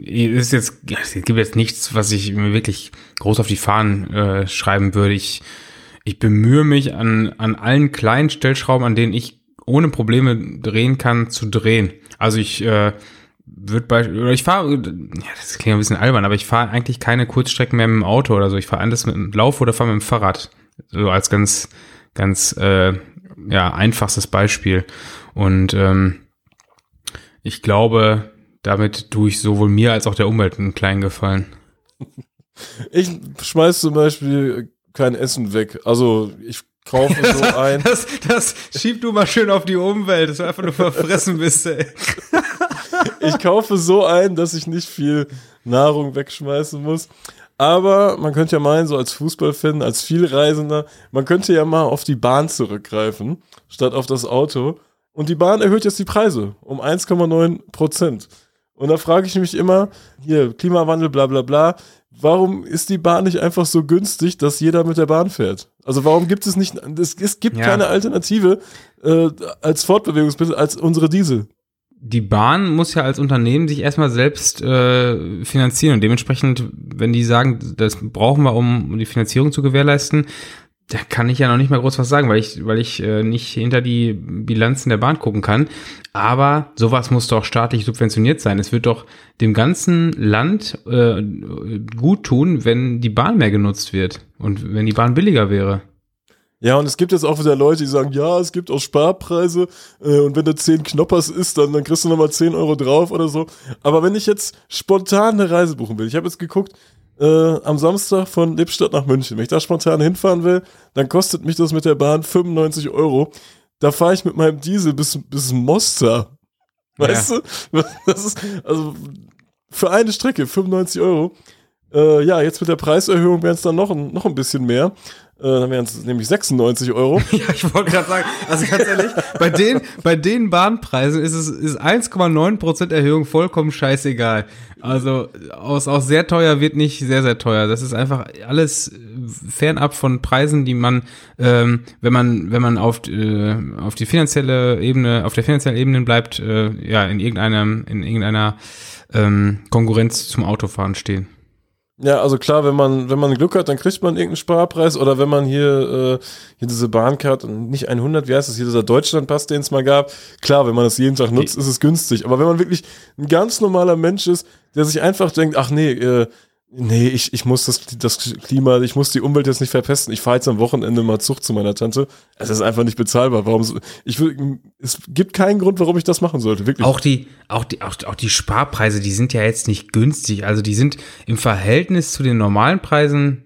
ist jetzt, es gibt jetzt nichts, was ich mir wirklich groß auf die Fahnen äh, schreiben würde. Ich, ich bemühe mich an, an allen kleinen Stellschrauben, an denen ich ohne Probleme drehen kann, zu drehen. Also ich äh, würde bei, oder ich fahre, ja, das klingt ein bisschen albern, aber ich fahre eigentlich keine Kurzstrecken mehr mit dem Auto oder so. Ich fahre alles mit dem Lauf oder fahre mit dem Fahrrad. So als ganz, ganz äh, ja, einfachstes Beispiel. Und ähm, ich glaube, damit tue ich sowohl mir als auch der Umwelt einen kleinen Gefallen. Ich schmeiß zum Beispiel kein Essen weg. Also ich kaufe so ein. Das, das schieb du mal schön auf die Umwelt, dass du einfach nur verfressen bist, ey. Ich kaufe so ein, dass ich nicht viel Nahrung wegschmeißen muss. Aber man könnte ja meinen, so als Fußballfan, als Vielreisender, man könnte ja mal auf die Bahn zurückgreifen, statt auf das Auto. Und die Bahn erhöht jetzt die Preise um 1,9 Prozent. Und da frage ich mich immer, hier, Klimawandel, bla bla bla, warum ist die Bahn nicht einfach so günstig, dass jeder mit der Bahn fährt? Also warum gibt es nicht, es, es gibt ja. keine Alternative äh, als Fortbewegungsmittel als unsere Diesel die Bahn muss ja als Unternehmen sich erstmal selbst äh, finanzieren und dementsprechend, wenn die sagen, das brauchen wir, um die Finanzierung zu gewährleisten, da kann ich ja noch nicht mal groß was sagen, weil ich, weil ich äh, nicht hinter die Bilanzen der Bahn gucken kann. Aber sowas muss doch staatlich subventioniert sein. Es wird doch dem ganzen Land äh, gut tun, wenn die Bahn mehr genutzt wird und wenn die Bahn billiger wäre. Ja, und es gibt jetzt auch wieder Leute, die sagen, ja, es gibt auch Sparpreise äh, und wenn du 10 Knoppers isst, dann, dann kriegst du nochmal 10 Euro drauf oder so. Aber wenn ich jetzt spontan eine Reise buchen will, ich habe jetzt geguckt, äh, am Samstag von Lippstadt nach München, wenn ich da spontan hinfahren will, dann kostet mich das mit der Bahn 95 Euro. Da fahre ich mit meinem Diesel bis, bis Mostar. Weißt ja. du? Das ist, also für eine Strecke 95 Euro. Äh, ja, jetzt mit der Preiserhöhung wären es dann noch, noch ein bisschen mehr. Äh, dann wären es nämlich 96 Euro. ja, ich wollte gerade sagen, also ganz ehrlich, bei den, bei den Bahnpreisen ist es ist 1,9% Erhöhung vollkommen scheißegal. Also aus, aus sehr teuer wird nicht sehr, sehr teuer. Das ist einfach alles fernab von Preisen, die man, ähm, wenn man, wenn man auf, äh, auf die finanzielle Ebene, auf der finanziellen Ebene bleibt, äh, ja, in irgendeinem, in irgendeiner ähm, Konkurrenz zum Autofahren stehen. Ja, also klar, wenn man, wenn man Glück hat, dann kriegt man irgendeinen Sparpreis oder wenn man hier, äh, hier diese Bahncard, nicht 100, wie heißt das, hier dieser Deutschlandpass, den es mal gab, klar, wenn man das jeden Tag nutzt, ist es günstig. Aber wenn man wirklich ein ganz normaler Mensch ist, der sich einfach denkt, ach nee, äh, Nee, ich, ich muss das, das Klima, ich muss die Umwelt jetzt nicht verpesten. Ich fahre jetzt am Wochenende mal Zucht zu meiner Tante. Es ist einfach nicht bezahlbar. Warum? Ich will, es gibt keinen Grund, warum ich das machen sollte. Wirklich. Auch die, auch die, auch, auch die Sparpreise, die sind ja jetzt nicht günstig. Also die sind im Verhältnis zu den normalen Preisen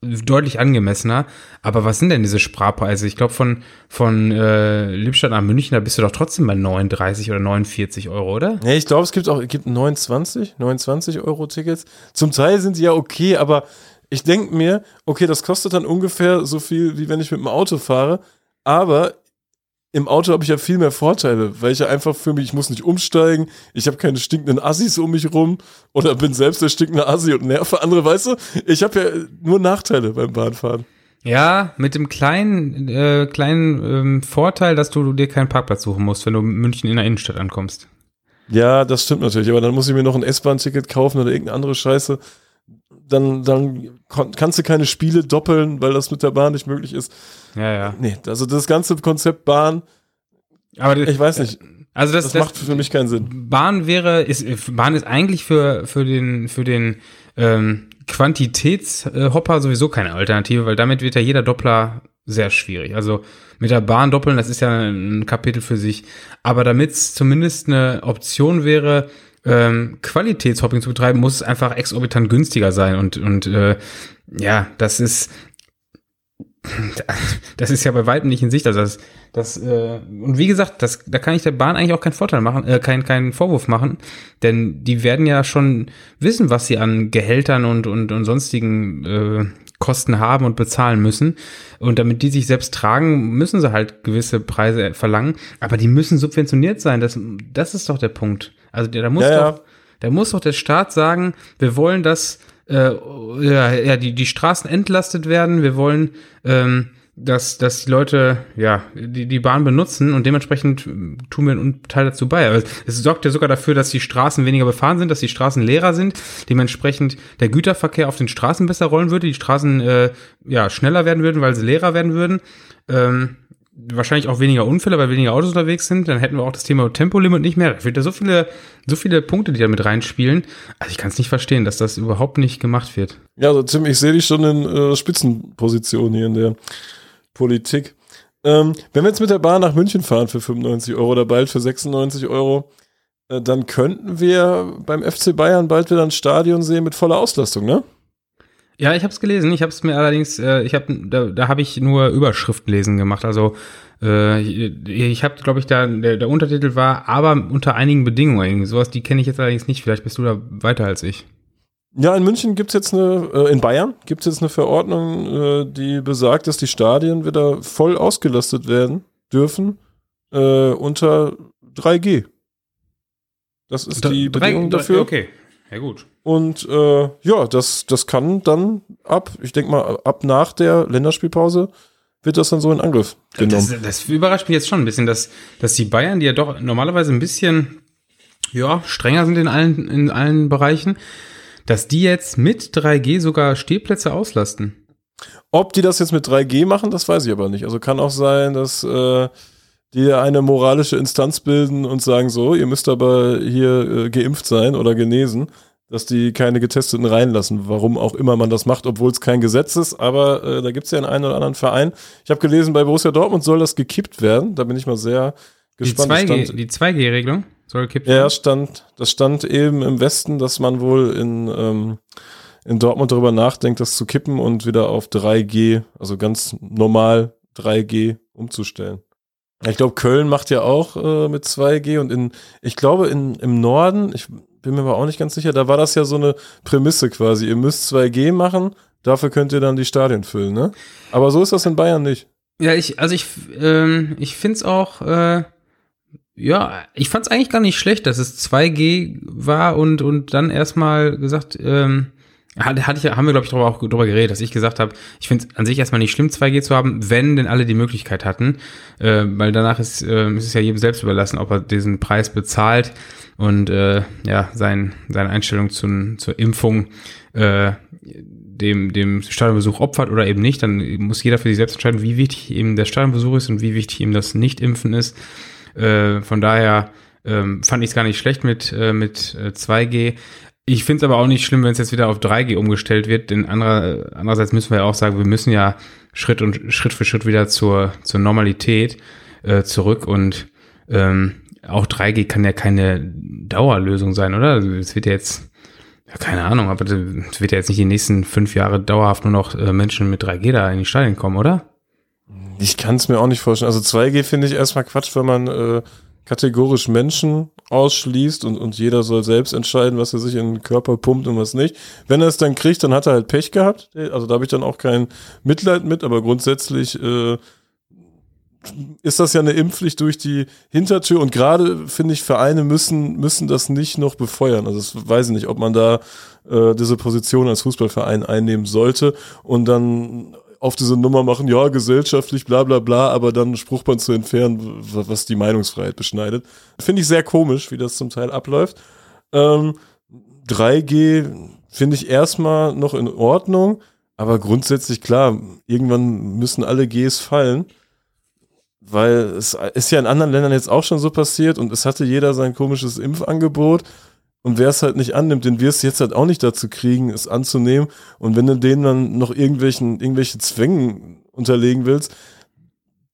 deutlich angemessener. Aber was sind denn diese Sparpreise? Ich glaube, von, von äh, Lippstadt nach München, da bist du doch trotzdem bei 39 oder 49 Euro, oder? Ja, ich glaube, es gibt auch gibt 29, 29 Euro Tickets. Zum Teil sind sie ja okay, aber ich denke mir, okay, das kostet dann ungefähr so viel, wie wenn ich mit dem Auto fahre. Aber im Auto habe ich ja viel mehr Vorteile, weil ich ja einfach für mich, ich muss nicht umsteigen, ich habe keine stinkenden Assis um mich rum oder bin selbst der stinkende Assi und nerve andere, weißt du? Ich habe ja nur Nachteile beim Bahnfahren. Ja, mit dem kleinen, äh, kleinen ähm, Vorteil, dass du, du dir keinen Parkplatz suchen musst, wenn du in München in der Innenstadt ankommst. Ja, das stimmt natürlich, aber dann muss ich mir noch ein S-Bahn-Ticket kaufen oder irgendeine andere Scheiße. Dann, dann kannst du keine Spiele doppeln, weil das mit der Bahn nicht möglich ist. Ja, ja. Nee, also das ganze Konzept Bahn, aber ich weiß nicht. Also das, das, das macht für mich keinen Sinn. Bahn wäre, ist, Bahn ist eigentlich für, für den, für den ähm, Quantitätshopper sowieso keine Alternative, weil damit wird ja jeder Doppler sehr schwierig. Also mit der Bahn doppeln, das ist ja ein Kapitel für sich. Aber damit es zumindest eine Option wäre, ähm, Qualitätshopping zu betreiben, muss es einfach exorbitant günstiger sein. Und, und äh, ja, das ist, das ist ja bei weitem nicht in Sicht. Also das, das äh, und wie gesagt, das, da kann ich der Bahn eigentlich auch keinen Vorteil machen, äh, keinen keinen Vorwurf machen, denn die werden ja schon wissen, was sie an Gehältern und und, und sonstigen äh, Kosten haben und bezahlen müssen. Und damit die sich selbst tragen, müssen sie halt gewisse Preise verlangen. Aber die müssen subventioniert sein. Das, das ist doch der Punkt. Also da muss ja, doch, ja. da muss doch der Staat sagen, wir wollen, dass äh, ja, ja, die, die Straßen entlastet werden. Wir wollen, ähm, dass, dass die Leute ja die, die Bahn benutzen und dementsprechend tun wir einen Teil dazu bei. Aber es sorgt ja sogar dafür, dass die Straßen weniger befahren sind, dass die Straßen leerer sind, dementsprechend der Güterverkehr auf den Straßen besser rollen würde, die Straßen äh, ja schneller werden würden, weil sie leerer werden würden. Ähm, wahrscheinlich auch weniger Unfälle, weil weniger Autos unterwegs sind. Dann hätten wir auch das Thema Tempolimit nicht mehr. Da wird da so viele, so viele Punkte, die da mit reinspielen. Also ich kann es nicht verstehen, dass das überhaupt nicht gemacht wird. Ja, also Tim, ich sehe dich schon in äh, Spitzenposition hier in der Politik. Ähm, wenn wir jetzt mit der Bahn nach München fahren für 95 Euro oder bald für 96 Euro, äh, dann könnten wir beim FC Bayern bald wieder ein Stadion sehen mit voller Auslastung, ne? Ja, ich habe es gelesen. Ich habe es mir allerdings, äh, ich habe, da, da habe ich nur Überschriften lesen gemacht. Also äh, ich, ich habe, glaube ich, da der, der Untertitel war, aber unter einigen Bedingungen. Sowas, die kenne ich jetzt allerdings nicht. Vielleicht bist du da weiter als ich. Ja, in München gibt's jetzt eine, äh, in Bayern gibt's jetzt eine Verordnung, äh, die besagt, dass die Stadien wieder voll ausgelastet werden dürfen äh, unter 3G. Das ist die 3, Bedingung 3, dafür. Okay, ja gut. Und äh, ja, das, das kann dann ab, ich denke mal, ab nach der Länderspielpause wird das dann so in Angriff genommen. Das, das überrascht mich jetzt schon ein bisschen, dass, dass die Bayern, die ja doch normalerweise ein bisschen ja, strenger sind in allen, in allen Bereichen, dass die jetzt mit 3G sogar Stehplätze auslasten. Ob die das jetzt mit 3G machen, das weiß ich aber nicht. Also kann auch sein, dass äh, die eine moralische Instanz bilden und sagen so, ihr müsst aber hier äh, geimpft sein oder genesen dass die keine Getesteten reinlassen, warum auch immer man das macht, obwohl es kein Gesetz ist. Aber äh, da gibt es ja einen oder anderen Verein. Ich habe gelesen, bei Borussia Dortmund soll das gekippt werden. Da bin ich mal sehr gespannt. Die 2G, die 2G-Regelung soll gekippt werden? Ja, stand, das stand eben im Westen, dass man wohl in, ähm, in Dortmund darüber nachdenkt, das zu kippen und wieder auf 3G, also ganz normal 3G umzustellen. Ich glaube, Köln macht ja auch äh, mit 2G und in, ich glaube, in, im Norden, ich bin mir aber auch nicht ganz sicher, da war das ja so eine Prämisse quasi. Ihr müsst 2G machen, dafür könnt ihr dann die Stadien füllen, ne? Aber so ist das in Bayern nicht. Ja, ich, also ich, ähm, ich finde es auch, äh, ja, ich fand es eigentlich gar nicht schlecht, dass es 2G war und, und dann erstmal gesagt, ähm, hatte ich, haben wir, glaube ich, darüber auch darüber geredet, dass ich gesagt habe, ich finde es an sich erstmal nicht schlimm, 2G zu haben, wenn denn alle die Möglichkeit hatten. Äh, weil danach ist, äh, ist es ja jedem selbst überlassen, ob er diesen Preis bezahlt und äh, ja, sein, seine Einstellung zu, zur Impfung äh, dem, dem Stadionbesuch opfert oder eben nicht. Dann muss jeder für sich selbst entscheiden, wie wichtig ihm der Stadionbesuch ist und wie wichtig ihm das Nicht-Impfen ist. Äh, von daher ähm, fand ich es gar nicht schlecht mit, äh, mit äh, 2G. Ich finde es aber auch nicht schlimm, wenn es jetzt wieder auf 3G umgestellt wird, denn anderer, andererseits müssen wir ja auch sagen, wir müssen ja Schritt und Schritt für Schritt wieder zur, zur Normalität äh, zurück und ähm, auch 3G kann ja keine Dauerlösung sein, oder? Es wird ja jetzt, ja, keine Ahnung, aber es wird ja jetzt nicht die nächsten fünf Jahre dauerhaft nur noch äh, Menschen mit 3G da in die Stadien kommen, oder? Ich kann es mir auch nicht vorstellen. Also 2G finde ich erstmal Quatsch, wenn man äh, kategorisch Menschen ausschließt und, und jeder soll selbst entscheiden, was er sich in den Körper pumpt und was nicht. Wenn er es dann kriegt, dann hat er halt Pech gehabt. Also da habe ich dann auch kein Mitleid mit, aber grundsätzlich äh, ist das ja eine Impfpflicht durch die Hintertür und gerade finde ich, Vereine müssen, müssen das nicht noch befeuern. Also das weiß ich nicht, ob man da äh, diese Position als Fußballverein einnehmen sollte und dann auf diese Nummer machen, ja, gesellschaftlich, bla bla bla, aber dann Spruchband zu entfernen, was die Meinungsfreiheit beschneidet. Finde ich sehr komisch, wie das zum Teil abläuft. Ähm, 3G finde ich erstmal noch in Ordnung, aber grundsätzlich klar, irgendwann müssen alle Gs fallen, weil es ist ja in anderen Ländern jetzt auch schon so passiert und es hatte jeder sein komisches Impfangebot und wer es halt nicht annimmt, den wirst du jetzt halt auch nicht dazu kriegen, es anzunehmen. Und wenn du denen dann noch irgendwelchen, irgendwelche Zwängen unterlegen willst,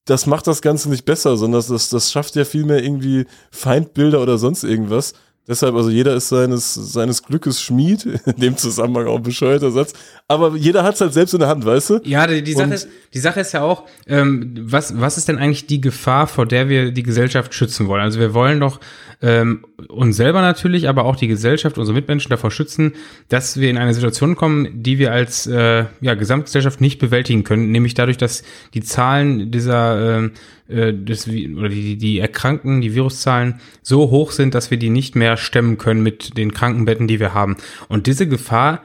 das macht das Ganze nicht besser, sondern das, das schafft ja vielmehr irgendwie Feindbilder oder sonst irgendwas. Deshalb, also jeder ist seines, seines Glückes Schmied, in dem Zusammenhang auch ein bescheuerter Satz. Aber jeder hat es halt selbst in der Hand, weißt du? Ja, die, die Sache, ist, die Sache ist ja auch, ähm, was, was ist denn eigentlich die Gefahr, vor der wir die Gesellschaft schützen wollen? Also wir wollen doch ähm, uns selber natürlich, aber auch die Gesellschaft, unsere Mitmenschen davor schützen, dass wir in eine Situation kommen, die wir als äh, ja, Gesamtgesellschaft nicht bewältigen können, nämlich dadurch, dass die Zahlen dieser äh, äh, des, oder die, die Erkrankten, die Viruszahlen so hoch sind, dass wir die nicht mehr stemmen können mit den Krankenbetten, die wir haben. Und diese Gefahr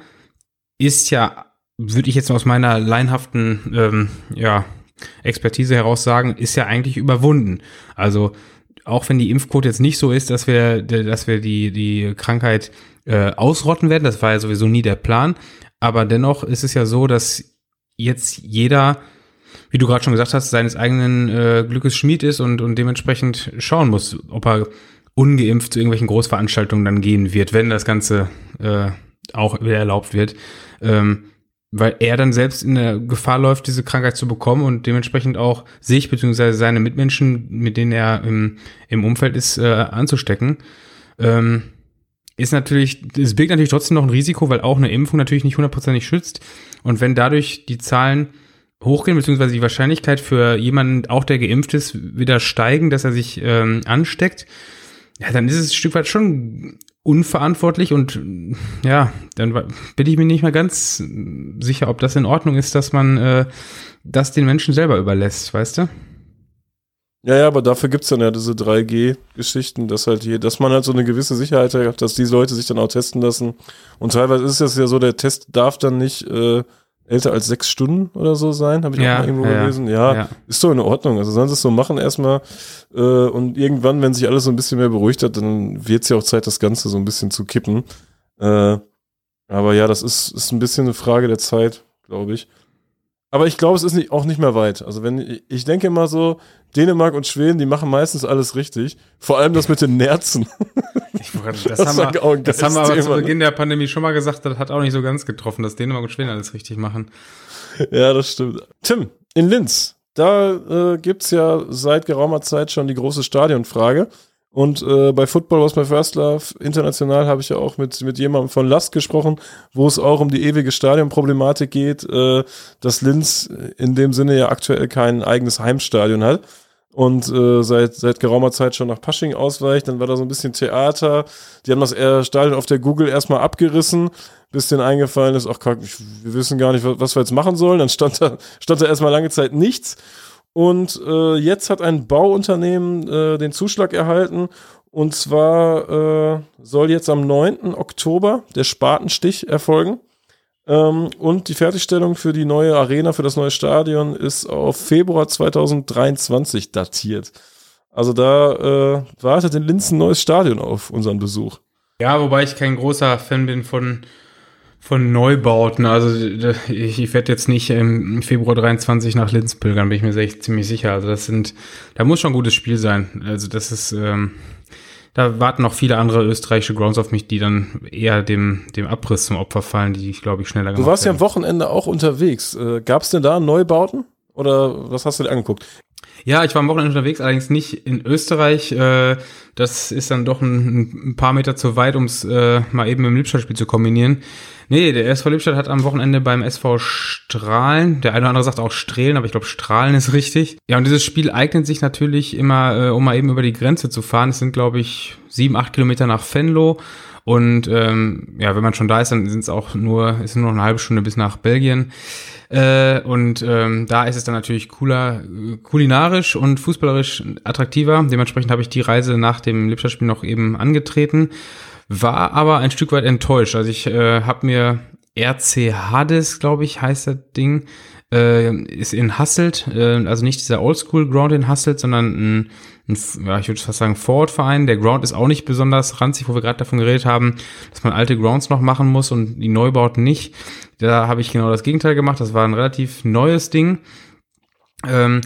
ist ja, würde ich jetzt aus meiner leinhaften ähm, ja, Expertise heraus sagen, ist ja eigentlich überwunden. Also auch wenn die Impfquote jetzt nicht so ist, dass wir, dass wir die, die Krankheit äh, ausrotten werden, das war ja sowieso nie der Plan, aber dennoch ist es ja so, dass jetzt jeder wie du gerade schon gesagt hast, seines eigenen äh, Glückes Schmied ist und, und dementsprechend schauen muss, ob er ungeimpft zu irgendwelchen Großveranstaltungen dann gehen wird, wenn das Ganze äh, auch wieder erlaubt wird. Ähm, weil er dann selbst in der Gefahr läuft, diese Krankheit zu bekommen und dementsprechend auch sich bzw. seine Mitmenschen, mit denen er im, im Umfeld ist, äh, anzustecken. Ähm, ist natürlich, es birgt natürlich trotzdem noch ein Risiko, weil auch eine Impfung natürlich nicht hundertprozentig schützt. Und wenn dadurch die Zahlen hochgehen, beziehungsweise die Wahrscheinlichkeit für jemanden, auch der geimpft ist, wieder steigen, dass er sich ähm, ansteckt, ja, dann ist es ein Stück weit schon unverantwortlich und ja, dann bin ich mir nicht mal ganz sicher, ob das in Ordnung ist, dass man äh, das den Menschen selber überlässt, weißt du? Ja, ja, aber dafür gibt's dann ja diese 3G-Geschichten, dass halt hier, dass man halt so eine gewisse Sicherheit hat, dass diese Leute sich dann auch testen lassen. Und teilweise ist es ja so, der Test darf dann nicht äh, älter als sechs Stunden oder so sein, habe ich ja, auch mal irgendwo ja, gelesen. Ja, ja, ist doch in Ordnung. Also sollen sie es so machen erstmal äh, und irgendwann, wenn sich alles so ein bisschen mehr beruhigt hat, dann wird es ja auch Zeit, das Ganze so ein bisschen zu kippen. Äh, aber ja, das ist, ist ein bisschen eine Frage der Zeit, glaube ich. Aber ich glaube, es ist nicht, auch nicht mehr weit. Also wenn ich denke immer so, Dänemark und Schweden, die machen meistens alles richtig. Vor allem das mit den Nerzen. Ich, das, das, haben wir, das haben wir aber zu Beginn der Pandemie schon mal gesagt, das hat auch nicht so ganz getroffen, dass Dänemark und Schweden alles richtig machen. Ja, das stimmt. Tim, in Linz, da äh, gibt es ja seit geraumer Zeit schon die große Stadionfrage. Und äh, bei Football Was My First Love international habe ich ja auch mit, mit jemandem von Last gesprochen, wo es auch um die ewige Stadionproblematik geht, äh, dass Linz in dem Sinne ja aktuell kein eigenes Heimstadion hat und äh, seit, seit geraumer Zeit schon nach Pasching ausweicht. Dann war da so ein bisschen Theater. Die haben das Stadion auf der Google erstmal abgerissen, bis denen eingefallen ist, ach, wir wissen gar nicht, was wir jetzt machen sollen. Dann stand da, stand da erstmal lange Zeit nichts. Und äh, jetzt hat ein Bauunternehmen äh, den Zuschlag erhalten. Und zwar äh, soll jetzt am 9. Oktober der Spatenstich erfolgen. Ähm, und die Fertigstellung für die neue Arena, für das neue Stadion ist auf Februar 2023 datiert. Also da äh, wartet in Linz ein neues Stadion auf unseren Besuch. Ja, wobei ich kein großer Fan bin von von Neubauten. Also ich, ich werde jetzt nicht im Februar 23 nach Linz pilgern, bin ich mir echt ziemlich sicher. Also das sind, da muss schon ein gutes Spiel sein. Also das ist, ähm, da warten noch viele andere österreichische Grounds auf mich, die dann eher dem, dem Abriss zum Opfer fallen, die ich glaube ich schneller gemacht Du warst werden. ja am Wochenende auch unterwegs. Äh, Gab es denn da Neubauten? Oder was hast du dir angeguckt? Ja, ich war am Wochenende unterwegs, allerdings nicht in Österreich. Äh, das ist dann doch ein, paar Meter zu weit, um es äh, mal eben im Lippstadt-Spiel zu kombinieren. Nee, der SV Lippstadt hat am Wochenende beim SV Strahlen, der eine oder andere sagt auch Strehlen, aber ich glaube Strahlen ist richtig. Ja, und dieses Spiel eignet sich natürlich immer, äh, um mal eben über die Grenze zu fahren. Es sind, glaube ich, sieben, acht Kilometer nach Venlo. Und ähm, ja, wenn man schon da ist, dann sind es auch nur, ist nur noch eine halbe Stunde bis nach Belgien. Äh, und ähm, da ist es dann natürlich cooler, kulinarisch und fußballerisch attraktiver. Dementsprechend habe ich die Reise nach dem Lippstadt-Spiel noch eben angetreten war aber ein Stück weit enttäuscht. Also ich äh, habe mir RC Hades, glaube ich, heißt das Ding, äh, ist in Hasselt, äh, also nicht dieser Oldschool Ground in Hasselt, sondern ein, ein ja, ich würde fast sagen Forward-Verein. Der Ground ist auch nicht besonders ranzig, wo wir gerade davon geredet haben, dass man alte Grounds noch machen muss und die Neubauten nicht. Da habe ich genau das Gegenteil gemacht. Das war ein relativ neues Ding. Ähm,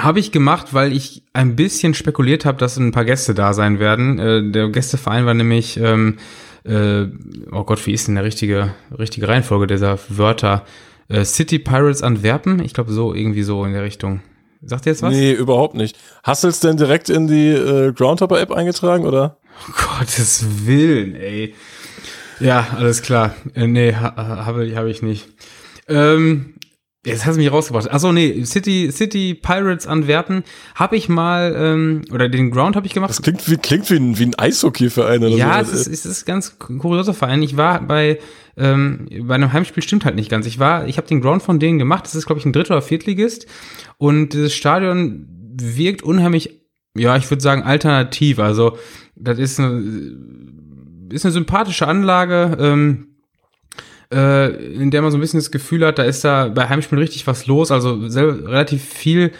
habe ich gemacht, weil ich ein bisschen spekuliert habe, dass ein paar Gäste da sein werden. Äh, der Gästeverein war nämlich, ähm, äh, oh Gott, wie ist denn der richtige, richtige Reihenfolge dieser Wörter? Äh, City Pirates Antwerpen? Ich glaube so, irgendwie so in der Richtung. Sagt ihr jetzt was? Nee, überhaupt nicht. Hast du es denn direkt in die äh, Groundhopper-App eingetragen, oder? Oh Gottes Willen, ey. Ja, alles klar. Äh, nee, ha, habe hab ich nicht. Ähm, Jetzt hast du mich rausgebracht. Achso, nee, City, City Pirates Antwerpen habe ich mal, ähm, oder den Ground habe ich gemacht. Das klingt wie, klingt wie ein, wie ein Eishockey-Verein oder Ja, so. es ist, es ist ein ganz kurioser Verein. Ich war bei, ähm, bei einem Heimspiel stimmt halt nicht ganz. Ich war, ich habe den Ground von denen gemacht. Das ist, glaube ich, ein Dritt- oder Viertligist. Und dieses Stadion wirkt unheimlich, ja, ich würde sagen, alternativ. Also, das ist eine, ist eine sympathische Anlage. Ähm, äh, in der man so ein bisschen das Gefühl hat, da ist da bei Heimspielen richtig was los, also relativ viel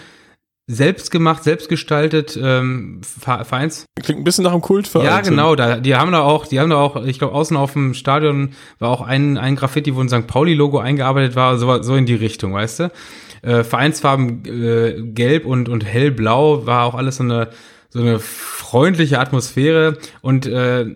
selbst gemacht, selbst gestaltet ähm, Vereins. Klingt ein bisschen nach einem Kultverein. Ja, genau. Da, die haben da auch, die haben da auch, ich glaube, außen auf dem Stadion war auch ein, ein Graffiti, wo ein St. Pauli-Logo eingearbeitet war, so, so in die Richtung, weißt du? Äh, Vereinsfarben äh, gelb und, und hellblau war auch alles so eine, so eine freundliche Atmosphäre und äh,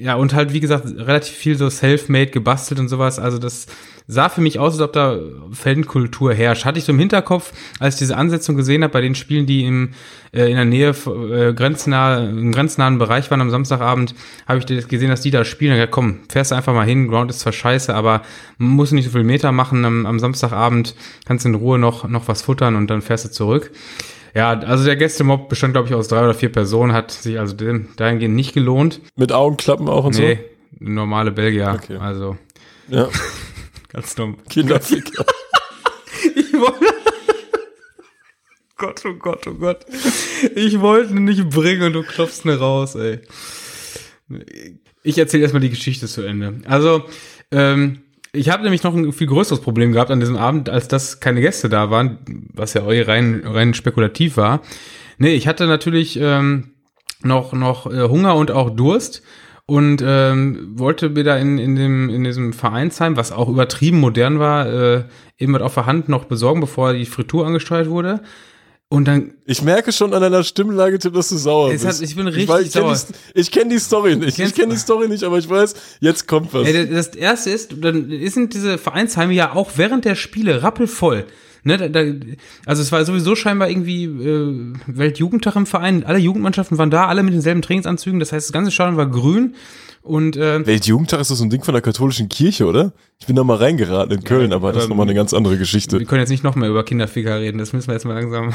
ja, und halt, wie gesagt, relativ viel so self-made gebastelt und sowas. Also das sah für mich aus, als ob da Fankultur herrscht. Hatte ich so im Hinterkopf, als ich diese Ansetzung gesehen habe bei den Spielen, die im, äh, in der Nähe äh, grenznah, im grenznahen Bereich waren am Samstagabend, habe ich gesehen, dass die da spielen. Ja, komm, fährst einfach mal hin. Ground ist zwar scheiße, aber man muss nicht so viel Meter machen am, am Samstagabend. Kannst in Ruhe noch, noch was futtern und dann fährst du zurück. Ja, also der Gästemob bestand, glaube ich, aus drei oder vier Personen, hat sich also dahingehend nicht gelohnt. Mit Augenklappen auch und nee, so? Nee, normale Belgier. Okay. Also. Ja. Ganz dumm. Kinderficker. ich wollte. Gott, oh Gott, oh Gott. Ich wollte ihn nicht bringen und du klopfst mir raus, ey. Ich erzähle erstmal die Geschichte zu Ende. Also, ähm, ich habe nämlich noch ein viel größeres Problem gehabt an diesem Abend, als dass keine Gäste da waren, was ja rein, rein spekulativ war. Nee, ich hatte natürlich ähm, noch, noch äh, Hunger und auch Durst und ähm, wollte mir da in, in, dem, in diesem Vereinsheim, was auch übertrieben modern war, äh, eben was auf der Hand noch besorgen, bevor die Fritur angesteuert wurde. Und dann. Ich merke schon an deiner Stimmlage, Tim, dass du sauer bist. Hat, ich bin richtig ich weiß, ich sauer. Kenn die, ich kenne die Story nicht. Ich kenne die Story nicht, aber ich weiß, jetzt kommt was. Ey, das erste ist, dann sind diese Vereinsheime ja auch während der Spiele rappelvoll. Ne, da, da, also es war sowieso scheinbar irgendwie äh, Weltjugendtag im Verein. Alle Jugendmannschaften waren da, alle mit denselben Trainingsanzügen. Das heißt, das ganze Stadion war grün. Und, äh, Weltjugendtag ist das so ein Ding von der katholischen Kirche, oder? Ich bin da mal reingeraten in Köln, ja, aber das ist nochmal eine ganz andere Geschichte. Wir können jetzt nicht noch mehr über Kinderficker reden, das müssen wir jetzt mal langsam.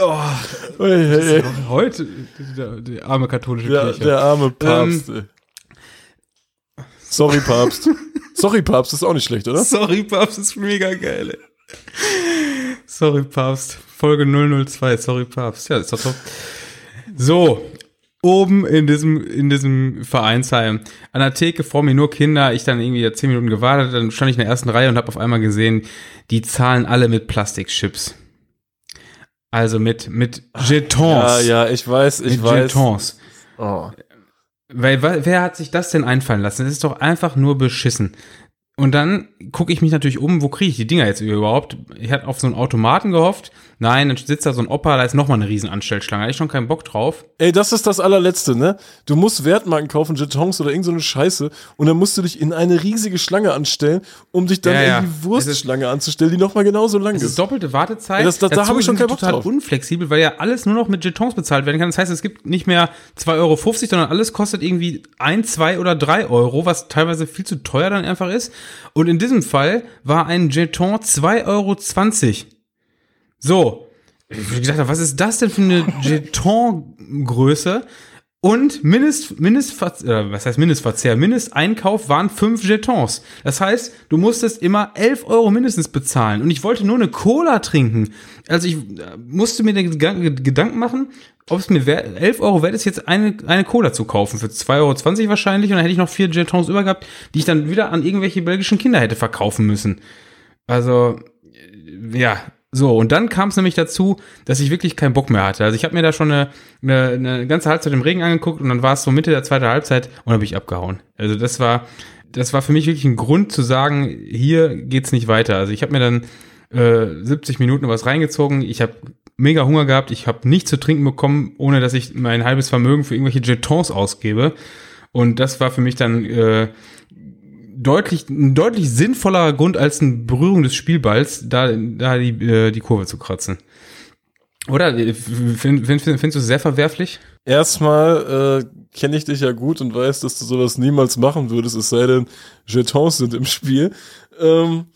oh, hey, hey, hey. Heute der, der, arme katholische ja, Kirche. Der arme Papst. Ähm, Sorry, Papst. Sorry, Papst ist auch nicht schlecht, oder? Sorry, Papst ist mega geil. Ey. Sorry, Papst. Folge 002. Sorry, Papst. Ja, ist doch top. So, oben in diesem, in diesem Vereinsheim. An der Theke vor mir nur Kinder. Ich dann irgendwie zehn Minuten gewartet. Dann stand ich in der ersten Reihe und habe auf einmal gesehen, die zahlen alle mit Plastikchips. Also mit, mit Jetons. Ja, ja, ich weiß, ich mit weiß. Jetons. Oh. Weil, wer hat sich das denn einfallen lassen? Das ist doch einfach nur beschissen. Und dann gucke ich mich natürlich um, wo kriege ich die Dinger jetzt überhaupt? Ich hatte auf so einen Automaten gehofft. Nein, dann sitzt da so ein Opa, da ist nochmal eine riesen Anstellschlange. Da ich schon keinen Bock drauf. Ey, das ist das allerletzte, ne? Du musst Wertmarken kaufen, Jetons oder irgend so eine Scheiße und dann musst du dich in eine riesige Schlange anstellen, um dich dann ja, ja. in die Wurstschlange anzustellen, die nochmal genauso lang ist. Das ist doppelte Wartezeit. Ja, das, das, da habe ich schon keinen Bock total drauf. unflexibel, weil ja alles nur noch mit Jetons bezahlt werden kann. Das heißt, es gibt nicht mehr 2,50 Euro, sondern alles kostet irgendwie 1, 2 oder 3 Euro, was teilweise viel zu teuer dann einfach ist. Und in diesem Fall war ein Jeton 2,20 Euro. So. Ich dachte, was ist das denn für eine Jeton-Größe? Und Mindest, Mindestverzehr, äh, was heißt Mindestverzehr? Mindesteinkauf waren fünf Jetons. Das heißt, du musstest immer 11 Euro mindestens bezahlen. Und ich wollte nur eine Cola trinken. Also ich äh, musste mir den Gedanken machen, ob es mir wert, 11 Euro wert ist, jetzt eine, eine Cola zu kaufen. Für 2,20 Euro wahrscheinlich. Und dann hätte ich noch vier Jetons übergehabt, die ich dann wieder an irgendwelche belgischen Kinder hätte verkaufen müssen. Also, ja, so, und dann kam es nämlich dazu, dass ich wirklich keinen Bock mehr hatte. Also ich habe mir da schon eine, eine, eine ganze Halbzeit im Regen angeguckt und dann war es so Mitte der zweiten Halbzeit und habe ich abgehauen. Also das war, das war für mich wirklich ein Grund zu sagen, hier geht's nicht weiter. Also ich habe mir dann äh, 70 Minuten was reingezogen. Ich habe mega Hunger gehabt. Ich habe nichts zu trinken bekommen, ohne dass ich mein halbes Vermögen für irgendwelche Jetons ausgebe. Und das war für mich dann äh, deutlich, ein deutlich sinnvollerer Grund als eine Berührung des Spielballs, da, da die, äh, die Kurve zu kratzen. Oder find, find, findest du es sehr verwerflich? Erstmal äh, kenne ich dich ja gut und weiß, dass du sowas niemals machen würdest, es sei denn, Jetons sind im Spiel. Ähm,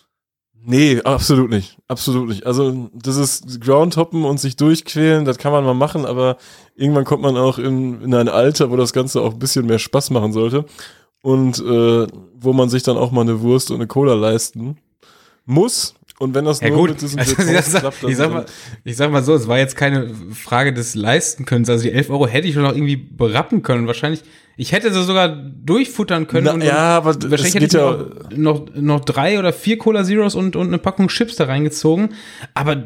nee, absolut nicht. Absolut nicht. Also, das ist Groundhoppen und sich durchquälen, das kann man mal machen, aber irgendwann kommt man auch in, in ein Alter, wo das Ganze auch ein bisschen mehr Spaß machen sollte und äh, wo man sich dann auch mal eine Wurst und eine Cola leisten muss. Und wenn das ja, nur gut. mit diesem also, das, klappt, ich sag, mal, ich sag mal so, es war jetzt keine Frage des leisten können. Also die 11 Euro hätte ich schon noch irgendwie berappen können. Wahrscheinlich, ich hätte sie sogar durchfuttern können. Na, und, ja, aber wahrscheinlich hätte ich ja noch, noch, noch drei oder vier Cola Zeros und, und eine Packung Chips da reingezogen. Aber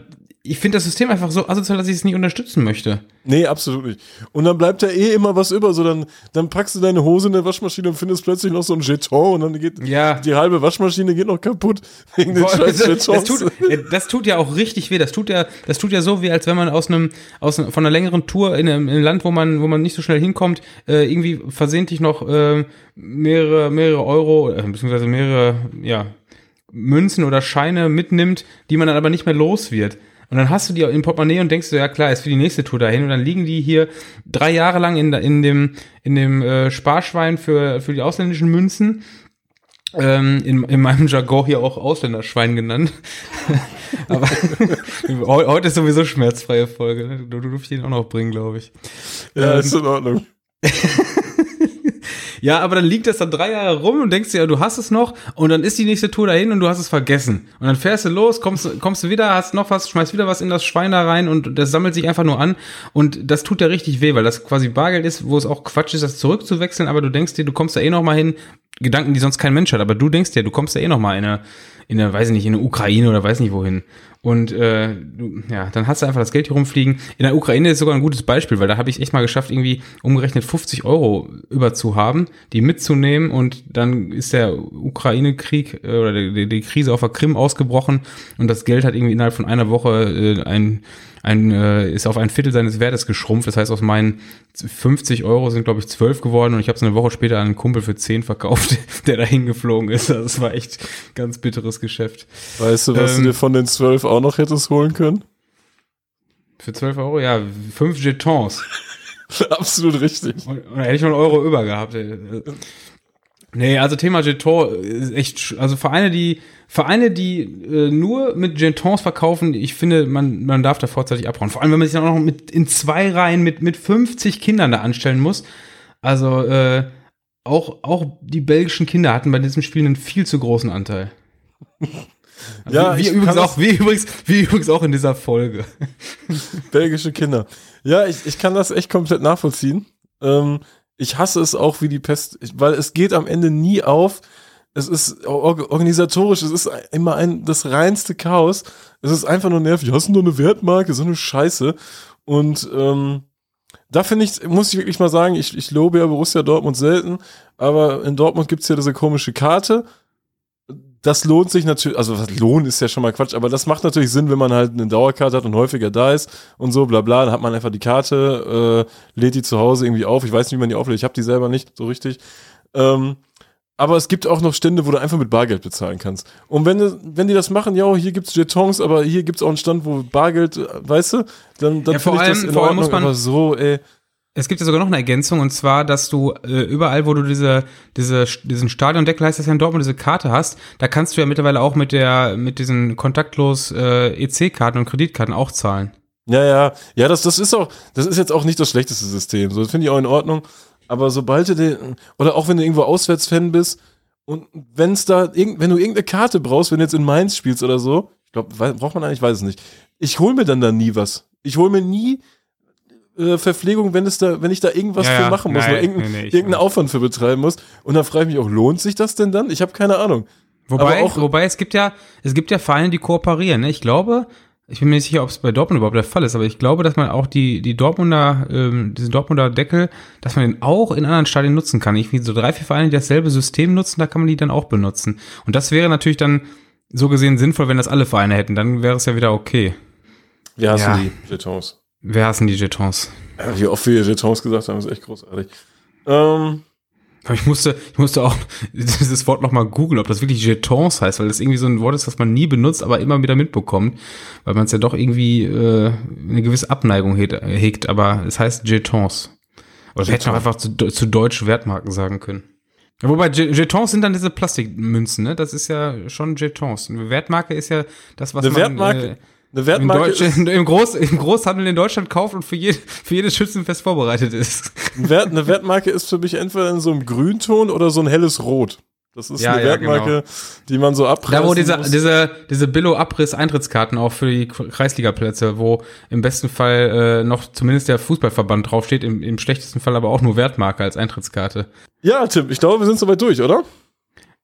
ich finde das System einfach so asozial, dass ich es nicht unterstützen möchte. Nee, absolut nicht. Und dann bleibt da eh immer was über. So, dann, dann packst du deine Hose in der Waschmaschine und findest plötzlich noch so ein Jeton und dann geht ja. die halbe Waschmaschine geht noch kaputt wegen den scheiß Jetons. Das tut, das tut ja auch richtig weh. Das tut ja, das tut ja so weh, als wenn man aus einem, aus von einer längeren Tour in einem, in einem Land, wo man, wo man nicht so schnell hinkommt, äh, irgendwie versehentlich noch äh, mehrere, mehrere Euro, äh, beziehungsweise mehrere, ja, Münzen oder Scheine mitnimmt, die man dann aber nicht mehr los wird. Und dann hast du die im Portemonnaie und denkst du, ja klar, ist für die nächste Tour dahin. Und dann liegen die hier drei Jahre lang in, in dem, in dem äh, Sparschwein für, für die ausländischen Münzen. Ähm, in, in meinem Jargon hier auch Ausländerschwein genannt. Aber heute ist sowieso schmerzfreie Folge. Ne? Du, du durfst ihn auch noch bringen, glaube ich. Ja, ähm, ist in Ordnung. Ja, aber dann liegt das dann drei Jahre rum und denkst dir, ja, du hast es noch und dann ist die nächste Tour dahin und du hast es vergessen. Und dann fährst du los, kommst, kommst du wieder, hast noch was, schmeißt wieder was in das Schwein da rein und das sammelt sich einfach nur an und das tut ja richtig weh, weil das quasi Bargeld ist, wo es auch Quatsch ist, das zurückzuwechseln, aber du denkst dir, du kommst da eh noch mal hin, Gedanken, die sonst kein Mensch hat, aber du denkst dir, du kommst da eh noch mal in eine, in eine, weiß ich nicht, in eine Ukraine oder weiß nicht wohin. Und äh, ja, dann hast du einfach das Geld hier rumfliegen. In der Ukraine ist sogar ein gutes Beispiel, weil da habe ich echt mal geschafft, irgendwie umgerechnet 50 Euro über zu haben, die mitzunehmen und dann ist der Ukraine-Krieg äh, oder die, die, Krise auf der Krim ausgebrochen und das Geld hat irgendwie innerhalb von einer Woche äh, ein ein, äh, ist auf ein Viertel seines Wertes geschrumpft. Das heißt, aus meinen 50 Euro sind, glaube ich, 12 geworden und ich habe es eine Woche später an einen Kumpel für 10 verkauft, der dahin geflogen ist. Also es war echt ganz bitteres Geschäft. Weißt du, was ähm, du dir von den 12 auch noch hättest holen können? Für 12 Euro? Ja, fünf Jetons. Absolut richtig. Und, und hätte ich noch einen Euro über gehabt. Ey. Nee, also Thema Jeton ist echt, also Vereine, die, Vereine, die äh, nur mit Jetons verkaufen, ich finde, man, man darf da vorzeitig abhauen. Vor allem, wenn man sich dann auch noch mit, in zwei Reihen mit, mit 50 Kindern da anstellen muss. Also, äh, auch, auch die belgischen Kinder hatten bei diesem Spiel einen viel zu großen Anteil. Also ja, wie, wie übrigens auch, wie übrigens, wie übrigens auch in dieser Folge. Belgische Kinder. Ja, ich, ich kann das echt komplett nachvollziehen. Ähm, ich hasse es auch wie die Pest, weil es geht am Ende nie auf. Es ist organisatorisch, es ist immer ein, das reinste Chaos. Es ist einfach nur nervig. Hast du nur eine Wertmarke? So eine Scheiße. Und ähm, da finde ich, muss ich wirklich mal sagen, ich, ich lobe ja Borussia Dortmund selten, aber in Dortmund gibt's ja diese komische Karte das lohnt sich natürlich, also was lohnt ist ja schon mal Quatsch, aber das macht natürlich Sinn, wenn man halt eine Dauerkarte hat und häufiger da ist und so, bla bla, dann hat man einfach die Karte, äh, lädt die zu Hause irgendwie auf. Ich weiß nicht, wie man die auflädt, ich habe die selber nicht so richtig. Ähm, aber es gibt auch noch Stände, wo du einfach mit Bargeld bezahlen kannst. Und wenn, wenn die das machen, ja, hier gibt's Jetons, aber hier gibt's auch einen Stand, wo Bargeld, weißt du, dann, dann ja, finde ich das in Ordnung, muss man, aber so, ey. Es gibt ja sogar noch eine Ergänzung und zwar, dass du äh, überall, wo du diese, diese, diesen Stadiondeckel heißt das ja in Dortmund, diese Karte hast, da kannst du ja mittlerweile auch mit der, mit diesen kontaktlos äh, EC-Karten und Kreditkarten auch zahlen. Ja, ja, ja, das, das ist auch, das ist jetzt auch nicht das schlechteste System. So, das finde ich auch in Ordnung. Aber sobald du den, oder auch wenn du irgendwo Auswärtsfan bist und wenn es da, wenn du irgendeine Karte brauchst, wenn du jetzt in Mainz spielst oder so, ich glaube, braucht man eigentlich, ich weiß es nicht. Ich hole mir dann da nie was. Ich hole mir nie äh, Verpflegung, wenn es da, wenn ich da irgendwas ja, für machen muss, nein, irgendeinen, nee, nee, irgendeinen Aufwand für betreiben muss. Und dann frage ich mich auch, lohnt sich das denn dann? Ich habe keine Ahnung. Wobei, auch, wobei es gibt ja, es gibt ja Vereine, die kooperieren. Ne? Ich glaube, ich bin mir nicht sicher, ob es bei Dortmund überhaupt der Fall ist, aber ich glaube, dass man auch die, die Dortmunder, ähm, diesen Dortmunder Deckel, dass man den auch in anderen Stadien nutzen kann. Ich wie so drei, vier Vereine, die dasselbe System nutzen, da kann man die dann auch benutzen. Und das wäre natürlich dann so gesehen sinnvoll, wenn das alle Vereine hätten. Dann wäre es ja wieder okay. Wie hast ja. du die Jetons? Wer hassen die Jetons? Wie oft wir Jetons gesagt haben, ist echt großartig. Ähm, ich musste, ich musste auch dieses Wort nochmal googeln, ob das wirklich Jetons heißt, weil das irgendwie so ein Wort ist, das man nie benutzt, aber immer wieder mitbekommt, weil man es ja doch irgendwie äh, eine gewisse Abneigung hegt, aber es heißt Jetons. Oder hätte man einfach zu, zu Deutsch Wertmarken sagen können. Wobei Jetons sind dann diese Plastikmünzen, ne? Das ist ja schon Jetons. Eine Wertmarke ist ja das, was eine man. Wertmarke? Äh, eine Wertmarke Im, im, Groß, Im Großhandel in Deutschland kauft und für, je, für jedes Schützenfest vorbereitet ist. Wert, eine Wertmarke ist für mich entweder in so einem Grünton oder so ein helles Rot. Das ist ja, eine ja, Wertmarke, genau. die man so abreißt. Da, wo diese, muss. diese, diese Billo-Abriss-Eintrittskarten auch für die Kreisligaplätze, wo im besten Fall äh, noch zumindest der Fußballverband draufsteht, im, im schlechtesten Fall aber auch nur Wertmarke als Eintrittskarte. Ja, Tim, ich glaube, wir sind soweit durch, oder?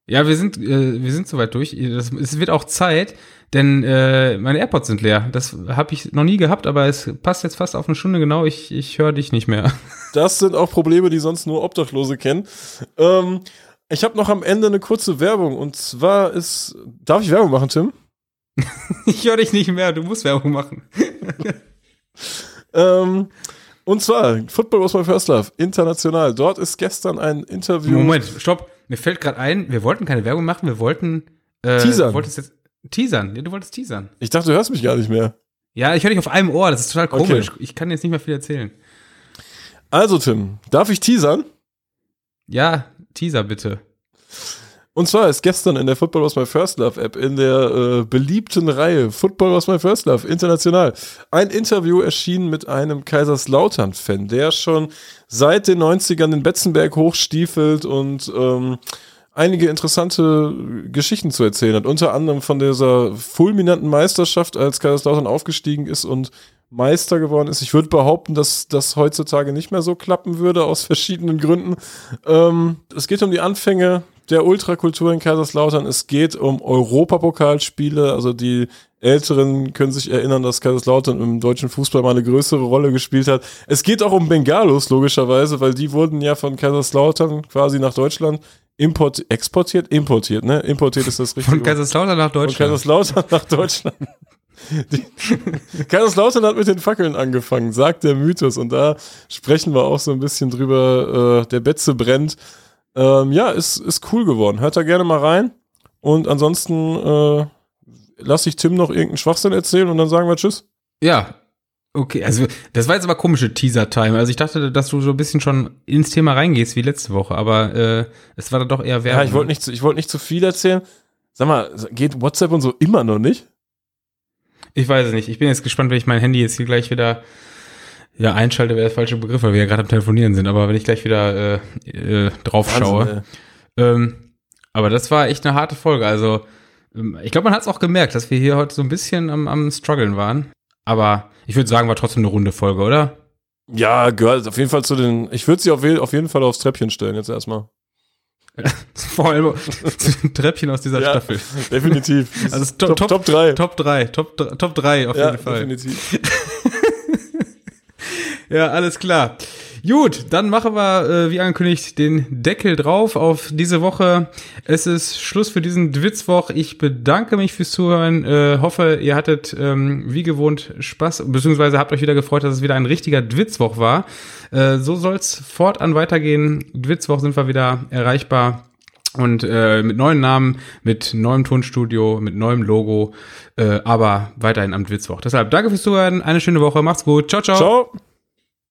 Ja, wir sind, äh, wir sind soweit durch. Das, es wird auch Zeit, denn äh, meine AirPods sind leer. Das habe ich noch nie gehabt, aber es passt jetzt fast auf eine Stunde genau. Ich, ich höre dich nicht mehr. Das sind auch Probleme, die sonst nur Obdachlose kennen. Ähm, ich habe noch am Ende eine kurze Werbung und zwar ist. Darf ich Werbung machen, Tim? ich höre dich nicht mehr, du musst Werbung machen. ähm, und zwar Football was my first love, international. Dort ist gestern ein Interview. Moment, stopp. Mir fällt gerade ein, wir wollten keine Werbung machen, wir wollten. Äh, teasern. Du wolltest jetzt teasern. Ja, du wolltest teasern. Ich dachte, du hörst mich gar nicht mehr. Ja, ich höre dich auf einem Ohr, das ist total komisch. Okay. Ich kann jetzt nicht mehr viel erzählen. Also, Tim, darf ich teasern? Ja, Teaser bitte. Und zwar ist gestern in der Football Was My First Love App in der äh, beliebten Reihe Football Was My First Love international ein Interview erschienen mit einem Kaiserslautern-Fan, der schon seit den 90ern den Betzenberg hochstiefelt und ähm, einige interessante Geschichten zu erzählen hat. Unter anderem von dieser fulminanten Meisterschaft, als Kaiserslautern aufgestiegen ist und Meister geworden ist. Ich würde behaupten, dass das heutzutage nicht mehr so klappen würde, aus verschiedenen Gründen. Ähm, es geht um die Anfänge der Ultrakultur in Kaiserslautern. Es geht um Europapokalspiele. Also die Älteren können sich erinnern, dass Kaiserslautern im deutschen Fußball mal eine größere Rolle gespielt hat. Es geht auch um Bengalos, logischerweise, weil die wurden ja von Kaiserslautern quasi nach Deutschland import, exportiert, importiert, ne? Importiert ist das richtig. Von Kaiserslautern nach Deutschland. Von Kaiserslautern nach Deutschland. Die, Kaiserslautern hat mit den Fackeln angefangen, sagt der Mythos. Und da sprechen wir auch so ein bisschen drüber. Äh, der Betze brennt. Ähm, ja, ist, ist cool geworden. Hört da gerne mal rein. Und ansonsten äh, lasse ich Tim noch irgendeinen Schwachsinn erzählen und dann sagen wir Tschüss. Ja, Okay, also das war jetzt aber komische Teaser-Time. Also ich dachte, dass du so ein bisschen schon ins Thema reingehst wie letzte Woche, aber äh, es war dann doch eher Werbung. Ja, ich wollte nicht, ich wollte nicht zu viel erzählen. Sag mal, geht WhatsApp und so immer noch nicht? Ich weiß es nicht. Ich bin jetzt gespannt, wenn ich mein Handy jetzt hier gleich wieder ja, einschalte, wäre der falsche Begriff, weil wir ja gerade am Telefonieren sind, aber wenn ich gleich wieder äh, äh, drauf schaue. Ähm, aber das war echt eine harte Folge. Also, ähm, ich glaube, man hat es auch gemerkt, dass wir hier heute so ein bisschen am, am struggeln waren. Aber ich würde sagen, war trotzdem eine runde Folge, oder? Ja, gehört auf jeden Fall zu den. Ich würde sie auf, auf jeden Fall aufs Treppchen stellen, jetzt erstmal. Vor allem zu den Treppchen aus dieser ja, Staffel. Definitiv. Also top, top, top 3. Top 3, Top, Top 3 auf ja, jeden Fall. Definitiv. ja, alles klar. Gut, dann machen wir, äh, wie angekündigt, den Deckel drauf auf diese Woche. Es ist Schluss für diesen Dwitzwoch. Ich bedanke mich fürs Zuhören. Äh, hoffe, ihr hattet ähm, wie gewohnt Spaß, beziehungsweise habt euch wieder gefreut, dass es wieder ein richtiger Dwitzwoch war. Äh, so soll's fortan weitergehen. Dwitzwoch sind wir wieder erreichbar. Und äh, mit neuen Namen, mit neuem Tonstudio, mit neuem Logo, äh, aber weiterhin am Dwitzwoch. Deshalb danke fürs Zuhören, eine schöne Woche, macht's gut, ciao, ciao. Ciao.